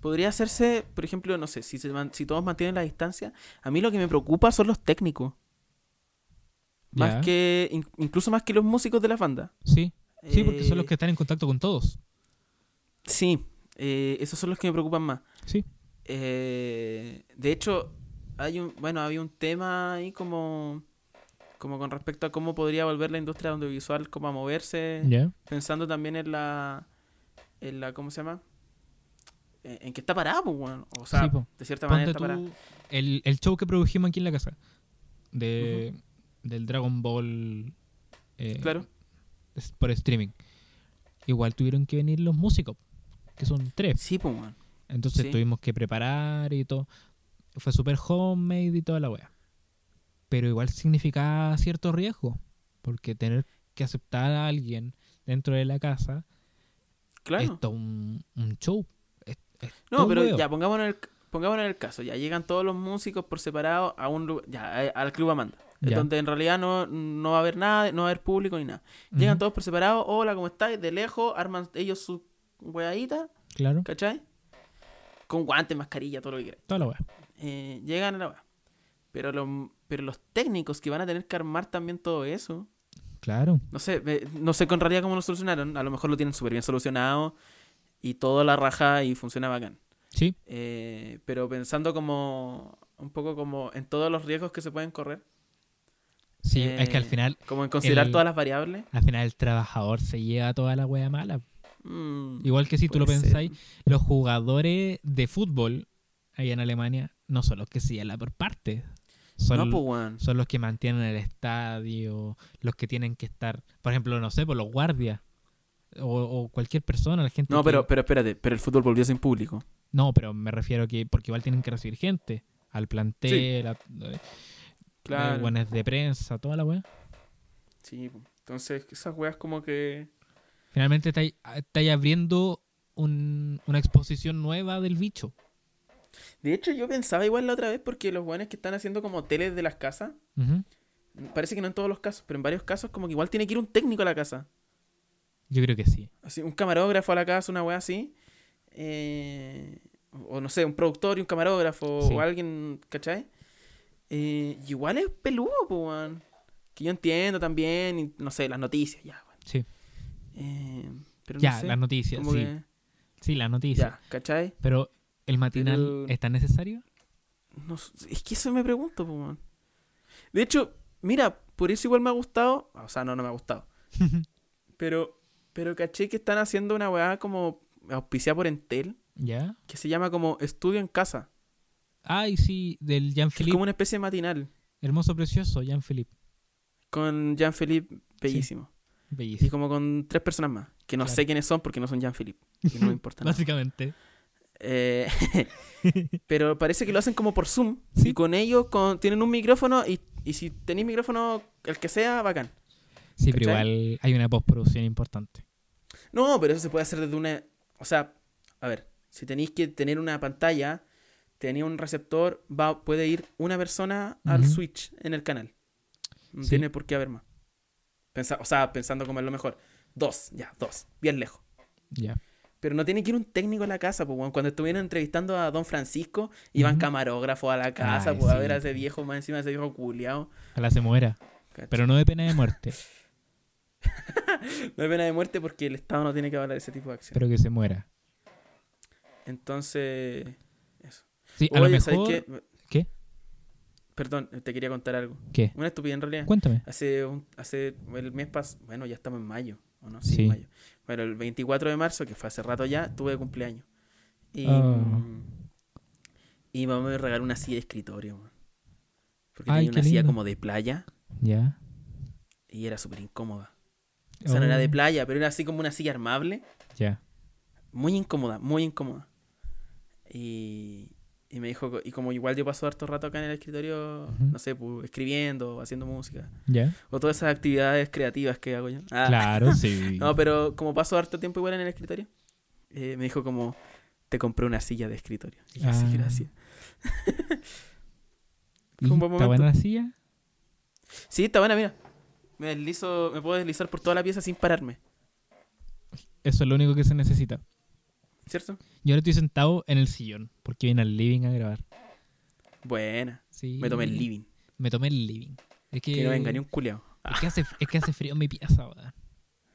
Podría hacerse, por ejemplo, no sé, si, se man- si todos mantienen la distancia. A mí lo que me preocupa son los técnicos. Más que, in- incluso más que los músicos de la banda. Sí, sí, porque son los Eh, que están en contacto con todos. Sí, eh, esos son los que me preocupan más. Sí. Eh, de hecho, hay un, bueno, había un tema ahí como, como con respecto a cómo podría volver la industria audiovisual como a moverse, pensando también en la, en la, ¿cómo se llama? En, en que está parado, pues. O sea, Sí, de cierta manera está parado. el, el show que produjimos aquí en la casa de, del Dragon Ball eh, Claro. por streaming. Igual tuvieron que venir los músicos, que son tres. Sí, pues, weón. Entonces Sí. tuvimos que preparar y todo. Fue súper homemade y toda la wea. Pero igual significaba cierto riesgo. Porque tener que aceptar a alguien dentro de la casa Claro. es todo un, un show. Es- es todo No, pero ya, pongámonos en, el, pongámonos en el caso. Ya llegan todos los músicos por separado a un lugar, ya, a- al Club Amanda. Ya. Donde en realidad no, no va a haber nada, no va a haber público ni nada. Llegan todos por separado, hola, ¿cómo estáis? De lejos, arman ellos su weadita, Claro, ¿cachai? Con guantes, mascarilla, todo lo que quieran. toda la. Eh, llegan a la wea. Pero, los pero los técnicos que van a tener que armar también todo eso, Claro. no sé, no sé con realidad cómo lo solucionaron. A lo mejor lo tienen súper bien solucionado y toda la raja y funciona bacán. Sí, Eh, pero pensando como un poco como en todos los riesgos que se pueden correr, sí. es que al Eh, final, como en considerar El- todas las variables. al final el trabajador se lleva toda la wea mala. Mm, Igual que si tú lo ser. pensáis, los jugadores de fútbol ahí en Alemania no son los que llevan la por parte. Son, No, pues, son los que mantienen el estadio, los que tienen que estar, por ejemplo, no sé, por los guardias o, o cualquier persona, la gente No, que- pero, pero espérate, pero el fútbol volvió sin público. No, pero me refiero que porque igual tienen que recibir gente al plantel, a- eh, Claro. de prensa, toda la weá. Sí, entonces esas weas como que... Finalmente estáis abriendo un- una exposición nueva del bicho. De hecho, yo pensaba igual la otra vez porque los weones que están haciendo como teles de las casas, parece que no en todos los casos, pero en varios casos como que igual tiene que ir un técnico a la casa. Yo creo que sí. Así, un camarógrafo a la casa, una wea así. eh, o no sé, un productor y un camarógrafo Sí. o alguien, ¿cachai? Eh, y igual es peludo, pues. Que yo entiendo también, y, no sé, las noticias, ya, weón. Sí. Eh, pero Ya, no sé, las noticias, sí. que- Sí, las noticias. ya, ¿cachai? Pero, ¿el matinal Pero- es tan necesario? No es que eso me pregunto, weón. De hecho, mira, por eso igual me ha gustado. O sea, no, no me ha gustado. Pero, pero caché que están haciendo una weá como auspiciada por Entel, ¿Ya? que se llama como Estudio en Casa. Ay, sí, del Que es Jean-Philippe. como una especie de matinal. Hermoso, precioso, Jean-Philippe. Con Jean-Philippe, bellísimo. Y Bellísimo. como con tres personas más. Que no Claro. sé quiénes son porque no son Jean-Philippe. Y no me importa nada. Básicamente. Eh, pero parece que lo hacen como por Zoom. Sí. Y con ellos con, tienen un micrófono. Y, y si tenéis micrófono, el que sea, bacán. Sí, pero igual hay una postproducción importante. No, pero eso se puede hacer desde una. O sea, a ver, si tenéis que tener una pantalla, tenía un receptor, va, puede ir una persona al switch en el canal. No Sí. tiene por qué haber más. Pensa- o sea, pensando como es lo mejor. Dos, ya, dos, bien lejos. Ya. Pero no tiene que ir un técnico a la casa, pues. Cuando estuvieron entrevistando a Don Francisco, iban camarógrafos a la casa, Ay, pues, a ver a ese viejo, más encima de ese viejo culiao. Ojalá se muera. Pero no de pena de muerte. No hay pena de muerte porque el Estado no tiene que hablar de ese tipo de acciones. pero que se muera. Entonces, eso. Sí, a lo Oye, ¿sabes mejor. qué? Perdón, te quería contar algo. ¿Qué? Una estupidez en realidad. Cuéntame. Hace, un- hace el mes pasado, bueno, ya estamos en mayo, ¿o no? Sí, Sí. mayo. Bueno, el 24 de marzo, que fue hace rato ya, tuve cumpleaños. Y, Ah. y mamá me regaló una silla de escritorio, man. Porque Ay, tenía una silla como de playa Ya. y era súper incómoda. O sea, no era de Oh, playa, pero era así como una silla armable. Ya. Muy incómoda, muy incómoda. Y, y me dijo, y como igual yo paso harto rato acá en el escritorio, no sé, pues, escribiendo, haciendo música, Ya. o todas esas actividades creativas que hago yo. Ah, Claro, sí. No, pero como paso harto tiempo igual en el escritorio, eh, me dijo como, te compré una silla de escritorio. Y yo, sí, Ah. gracias. ¿Y fue un buen ¿Está buena la silla? Sí, está buena, mira. Me deslizo, me puedo deslizar por toda la pieza sin pararme, Eso es lo único que se necesita. ¿Cierto? Yo ahora estoy sentado en el sillón porque vine al living a grabar. Buena. Sí. Me tomé el living. Me tomé el living. Es que, Que no venga ni un culeado. es que, hace, es que hace frío en mi pieza, weón.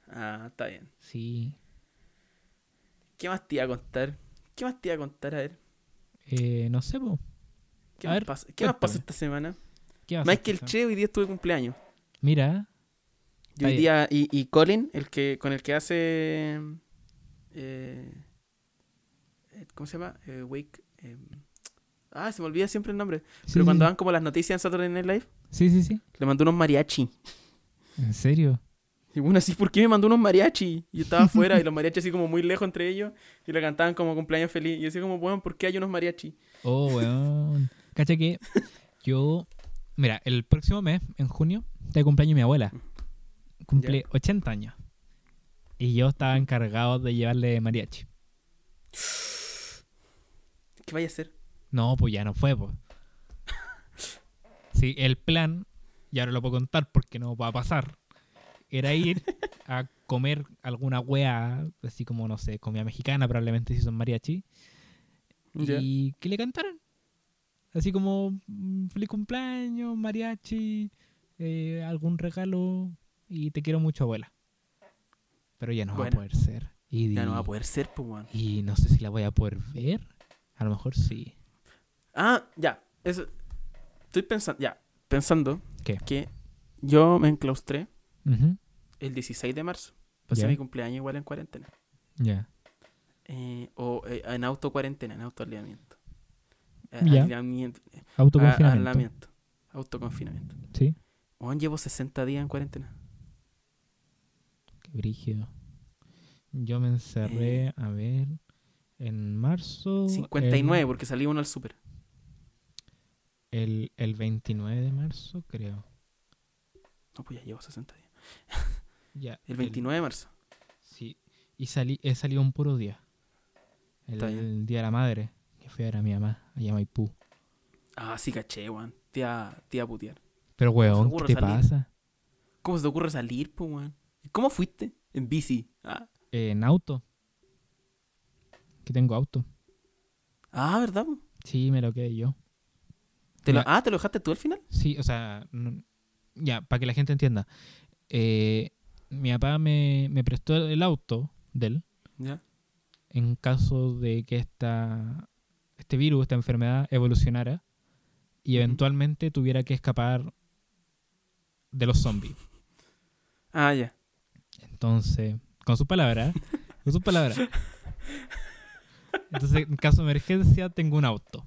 Ah, está bien. Sí. ¿Qué más te iba a contar? ¿Qué más te iba a contar? A ver. Eh, no sé, po. ¿Qué, A más, ver, pasa? ¿Qué más pasó esta semana? ¿Qué vas a Más que el? Che, hoy día estuve cumpleaños. Mira, hoy día, y, y Colin, el que, con el que hace. eh, ¿Cómo se llama? Eh, Wake. eh, ah, se me olvida siempre el nombre. sí, Pero cuando sí. dan como las noticias en Saturday Night Live, Sí, sí, sí. le mandó unos mariachi. ¿En serio? Y bueno, así, ¿por qué me mandó unos mariachi? Y yo estaba afuera y los mariachi así como muy lejos entre ellos y le cantaban como cumpleaños feliz. Y yo decía como, bueno, ¿por qué hay unos mariachi? Oh, weón. Cacha que yo. Mira, el próximo mes, en junio, de cumpleaños mi abuela. Cumple 80 años. Y yo estaba encargado de llevarle mariachi. ¿Qué vaya a hacer? No, pues ya no fue, pues. Sí, el plan, y ahora lo puedo contar porque no va a pasar, era ir a comer alguna wea, así como, no sé, comida mexicana, probablemente si son mariachi, y que le cantaran. Así como, mm, feliz cumpleaños, mariachi, eh, algún regalo, y te quiero mucho, abuela. Pero ya no va a poder ser. Y, Ya no va a poder ser, pues, y no sé si la voy a poder ver. A lo mejor sí. Ah, ya. Eso. Estoy pensando, ya. Pensando ¿Qué? que yo me enclaustré Ujú, el 16 de marzo. Pasé mi cumpleaños igual en cuarentena. Ya. Eh, o eh, en auto cuarentena, en auto aislamiento. Eh, eh, Autoconfinamiento. Autoconfinamiento. Sí. Llevo 60 días en cuarentena. Qué brígido. Yo me encerré, a ver, en marzo. 59, porque salí uno al súper. El, el, el 29 de marzo, creo. No, pues ya llevo 60 días. Ya. El 29 de marzo. sí. Y salí, he salido un puro día. El, el día de la madre, que fui a ver a mi mamá, allá a Maipú. Ah, sí, caché, weón. Tía, tía putear. Pero, weón, ¿qué te salir? pasa? ¿Cómo se te ocurre salir, pues, weón? ¿Cómo fuiste? En bici. Ah, Eh, en auto. Que tengo auto. ah ¿verdad? Sí, me lo quedé yo. ¿Te lo- ah, ¿te lo dejaste tú al final? Sí, o sea, no- ya, para que la gente entienda. Eh, mi papá me, me prestó el auto de él Ya. en caso de que esta, este virus, esta enfermedad evolucionara y eventualmente tuviera que escapar de los zombies. Ah, ya. Entonces, con sus palabras, con sus palabras. Entonces, en caso de emergencia, tengo un auto.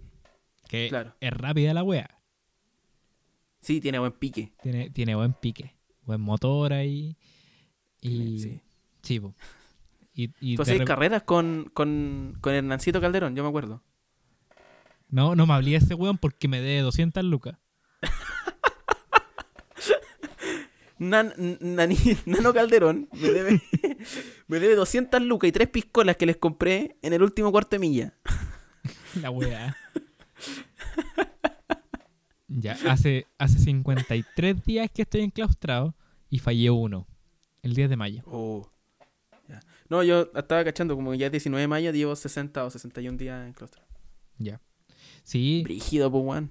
Que Claro. es rápida la wea. Sí, tiene buen pique. Tiene, tiene buen pique, buen motor ahí. Y. Sí. Sí. Y, y de carreras con, con, con Hernancito Calderón, yo me acuerdo. No, no me hablé ese weón porque me dé 200 lucas. Nan- Nani- Nano Calderón me debe, me debe 200 lucas y tres piscolas que les compré en el último cuarto de milla. La weá. ya, hace, hace 53 días que estoy enclaustrado y fallé uno. El 10 de mayo. Oh. Ya. No, yo estaba cachando, como ya es 19 de mayo, llevo 60 o 61 días en claustro. Ya. Sí, Brígido, pues, weón.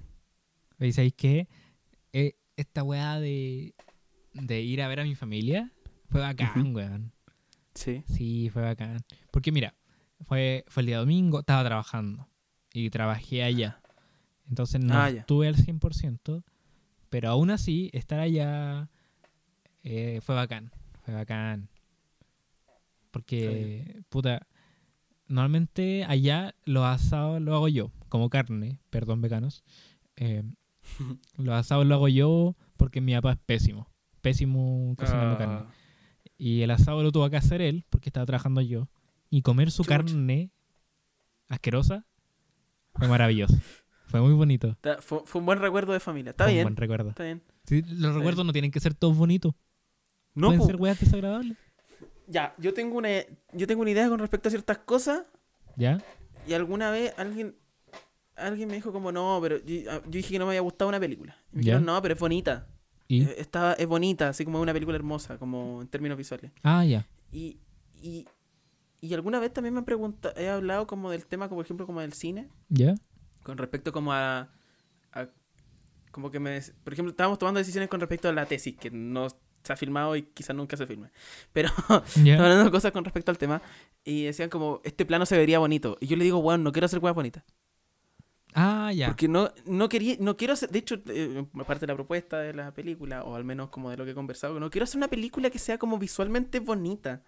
¿veis sabéis qué? Eh, esta weá de, de ir a ver a mi familia fue bacán, weón. Sí. Sí, fue bacán. Porque mira, fue, fue el día domingo, estaba trabajando y trabajé allá. Entonces no Ah, estuve al 100%, pero aún así, estar allá eh, fue bacán. Fue bacán. Porque, puta, normalmente allá los asados lo hago yo, como carne, perdón, veganos. Eh, los asados lo hago yo porque mi papá es pésimo. Pésimo cocinando carne. Ah, Y el asado lo tuvo que hacer él, porque estaba trabajando yo. Y comer su carne asquerosa fue maravilloso. Fue muy bonito. fue, fue un buen recuerdo de familia. Está Fue un bien. buen recuerdo. Está bien. Sí, los recuerdos no tienen que ser todos bonitos. No, Pueden po. ser weas desagradables. Ya, yo tengo una yo tengo una idea con respecto a ciertas cosas ¿Ya? y alguna vez alguien alguien me dijo como no, pero yo, yo dije que no me había gustado una película. Y me dijeron, "No, pero es bonita." ¿Y? Eh, Está, es bonita, así como una película hermosa, como en términos visuales. Ah, ya. Y, y, y alguna vez también me han preguntado, he hablado como del tema, como por ejemplo, como del cine, ¿Ya? con respecto como a, a- como que me, por ejemplo, estábamos tomando decisiones con respecto a la tesis, que no se ha filmado y quizás nunca se filme. Pero. Estaba hablando de cosas con respecto al tema y decían como, este plano se vería bonito. Y yo le digo, weón, no quiero hacer weas bonitas. Ah, ya. Porque no, no quería, no quiero hacer, de hecho, eh, aparte de la propuesta de la película, o al menos como de lo que he conversado, no quiero hacer una película que sea como visualmente bonita.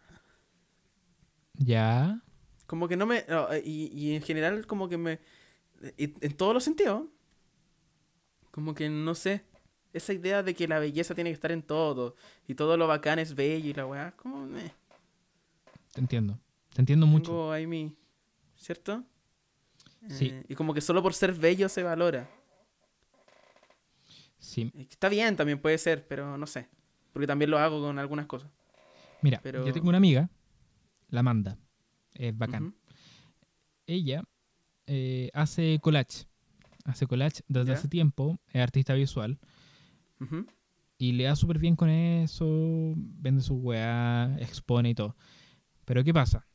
Ya. Como que no me. no, eh, y, y en general, como que me. y- En todos los sentidos. Como que no sé. Esa idea de que la belleza tiene que estar en todo. Y todo lo bacán es bello y la weá. Como. Te entiendo. Te entiendo mucho. Tengo ahí mi. ¿Cierto? Sí. Eh, y como que solo por ser bello se valora. Sí. Está bien, también puede ser, pero no sé. Porque también lo hago con algunas cosas. Mira, Pero- yo tengo una amiga, la Amanda. Es bacán. Ujú. Ella eh, hace collage. Hace collage desde Ya. hace tiempo. Es artista visual. Ujú. Y le da súper bien con eso. Vende sus weá, expone y todo. Pero ¿qué pasa?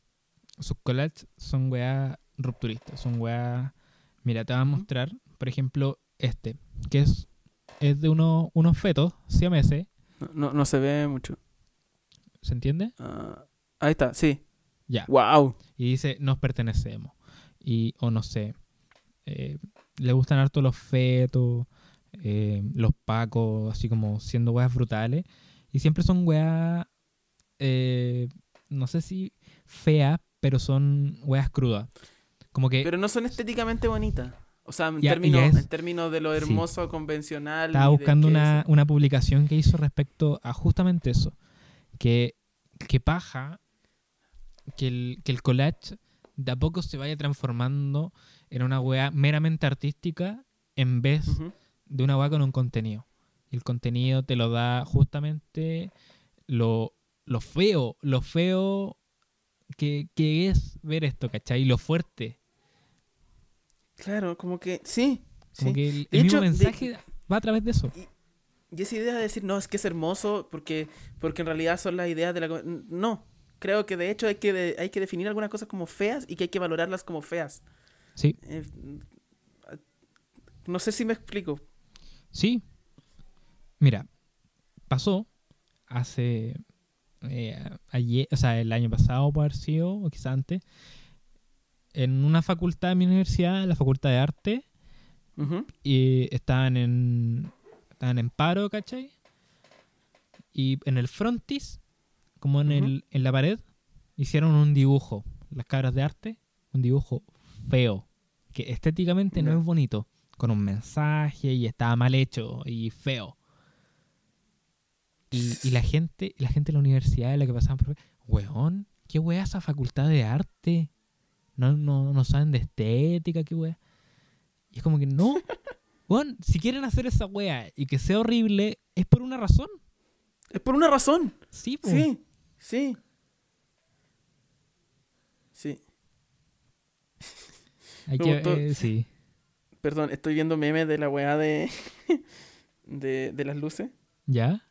Sus collages son weá rupturistas. Son weá. Mira, te voy a mostrar, por ejemplo, este. Que es, es de uno- unos fetos siameses. No, no, no se ve mucho. ¿Se entiende? Ah, ahí está, sí. Ya. ¡Wow! y dice nos pertenecemos y o no sé eh, le gustan harto los fetos eh, los pacos así como siendo weas brutales y siempre son weas eh, no sé si feas pero son weas crudas como que Pero no son estéticamente bonitas. O sea, en, Ya- términos, ya en términos de lo sí. hermoso, convencional. estaba buscando una, una publicación que hizo respecto a justamente eso que, que paja que el, que el collage de a poco se vaya transformando en una wea meramente artística en vez de una wea con un contenido. Y el contenido te lo da justamente lo, lo feo, lo feo que, que es ver esto, ¿cachai? Y lo fuerte. Claro, como que sí. Como sí. que el, mismo hecho, de- mensaje va a través de eso. Y esa idea de decir, no, es que es hermoso porque, porque en realidad son las ideas de la... No, creo que de hecho hay que, de- hay que definir algunas cosas como feas y que hay que valorarlas como feas. Sí, Eh, no sé si me explico. sí. Mira, pasó hace eh, ayer, o sea, el año pasado puede haber sido, o quizá antes, en una facultad de mi universidad, la facultad de arte, y estaban en estaban en paro, ¿cachai? Y en el frontis, como en, el, en la pared, hicieron un dibujo, las cabras de arte, un dibujo feo, que estéticamente no es bonito, con un mensaje y estaba mal hecho y feo. Y, y la gente, la gente de la universidad de la que pasaban por weón, qué wea esa facultad de arte. No, no, no saben de estética, qué wea. Y es como que no. Weón, si quieren hacer esa wea y que sea horrible, es por una razón. Es por una razón. Sí, po. Sí, sí. Sí. Hay que, eh, sí. Perdón, estoy viendo memes de la weá de, de, de las luces. ¿Ya?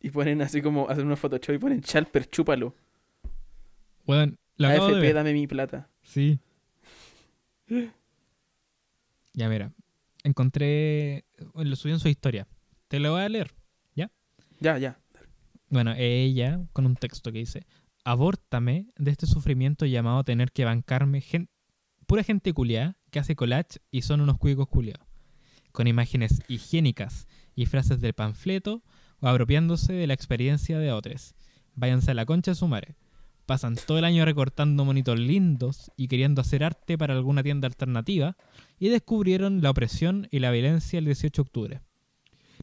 Y ponen así como, hacen una Photoshop y ponen Chalper, chúpalo. Acabo de AFP, dame mi plata. Sí. Ya, mira. Encontré. Lo subí en su historia. Te lo voy a leer. Ya, ya. Bueno, ella con un texto que dice: Abórtame de este sufrimiento llamado tener que bancarme gen- pura gente culiada que hace collage y son unos cuicos culiados. Con imágenes higiénicas y frases del panfleto o apropiándose de la experiencia de otros. Váyanse a la concha de su madre. Pasan todo el año recortando monitos lindos y queriendo hacer arte para alguna tienda alternativa y descubrieron la opresión y la violencia el 18 de octubre.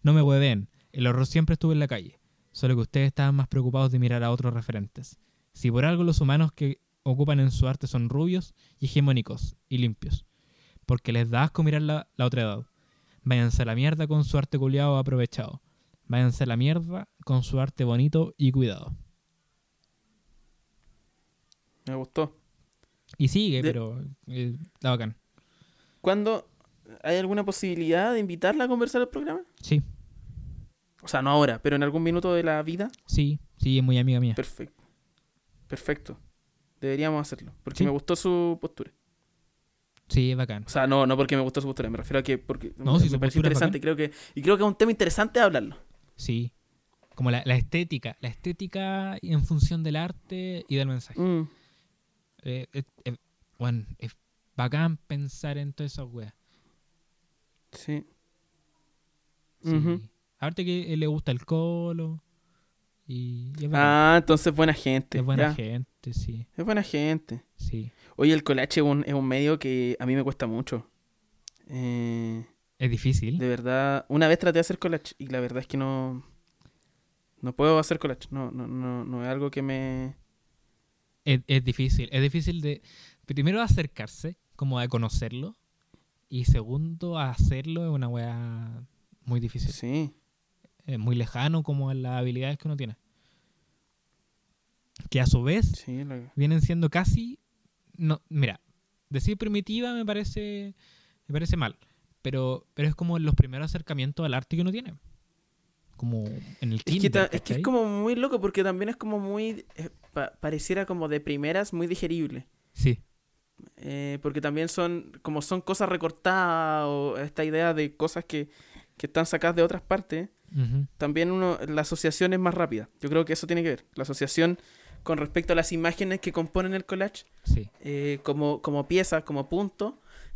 No me hueven, el horror siempre estuvo en la calle, solo que ustedes estaban más preocupados de mirar a otros referentes. Si por algo los humanos que ocupan en su arte son rubios hegemónicos y limpios, porque les da asco mirar la, la otra edad. Váyanse a la mierda con su arte culiado aprovechado. Váyanse a la mierda con su arte bonito y cuidado. Me gustó. Y sigue, De- pero eh, está bacán. ¿Cuándo hay alguna posibilidad de invitarla a conversar al programa? Sí, O sea, no ahora, pero en algún minuto de la vida. sí, sí, es muy amiga mía. Perfecto. Perfecto. Deberíamos hacerlo. Porque Sí. me gustó su postura. Sí, es bacán. O sea, no, no porque me gustó su postura, me refiero a que porque No, me, si me es interesante. Creo que, y creo que es un tema interesante de hablarlo. Sí. Como la, la estética, la estética en función del arte y del mensaje. Mm. Eh, eh, eh, bueno, es bacán pensar en todas esas weas. Sí. Sí. Aparte que él le gusta el colo. Y. Ah, entonces buena gente. es buena ya. gente, sí. Es buena gente. Sí. Oye, el collage es un, es un medio que a mí me cuesta mucho. Eh, Es difícil. de verdad, una vez traté de hacer collage y la verdad es que no. No puedo hacer collage. No, no, no, no es algo que me. Es, es difícil. Es difícil de. Primero acercarse, como a conocerlo. Y segundo, hacerlo es una weá muy difícil. Sí. Es muy lejano como a las habilidades que uno tiene. Que a su vez Sí, la- vienen siendo casi. No, mira, decir primitiva me parece. Me parece mal. Pero, pero es como los primeros acercamientos al arte que uno tiene. Como en el Es que, kinder, es que es como muy loco porque también es como muy. eh, pa- pareciera como de primeras muy digerible. Sí, Eh, porque también son. Como son cosas recortadas o esta idea de cosas que, que están sacadas de otras partes. También uno, la asociación es más rápida. Yo creo que eso tiene que ver. La asociación con respecto a las imágenes que componen el collage. sí, eh, como, como piezas, como puntos,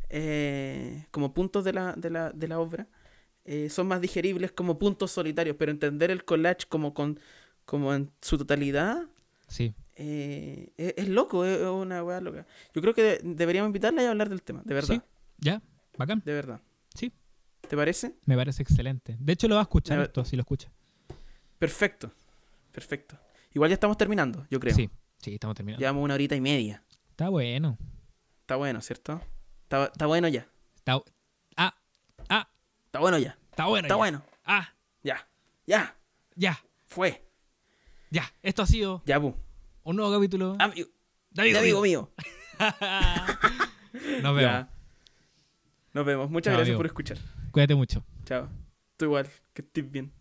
eh, como puntos de la, de la, de la obra, son más digeribles como puntos solitarios, pero entender el collage como, con, como en su totalidad sí. eh, es, es loco, es, una weá loca. Yo creo que de- deberíamos invitarla y hablar del tema, de verdad, Sí, ya, bacán. de verdad. Sí. ¿Te parece? Me parece excelente. De hecho, lo va a escuchar Me- esto, si lo escucha. Perfecto, perfecto. Igual ya estamos terminando, yo creo. Sí, sí, estamos terminando. Llevamos una horita y media. Está bueno. Está bueno, ¿cierto? Está, está bueno ya. Está... Ah, ah, Está bueno ya. está bueno. Está ya. bueno. Ah, Ya. Ya. ya, Fue. Ya. Esto ha sido Ya, pu. un nuevo capítulo. Amigo, de Amigo de amigo Mío. mío. Nos vemos. Ya. Nos vemos. Muchas Chao, gracias amigo. por escuchar. Cuídate mucho. Chao. Tú igual. Que estés bien.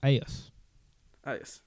Adiós. Adiós.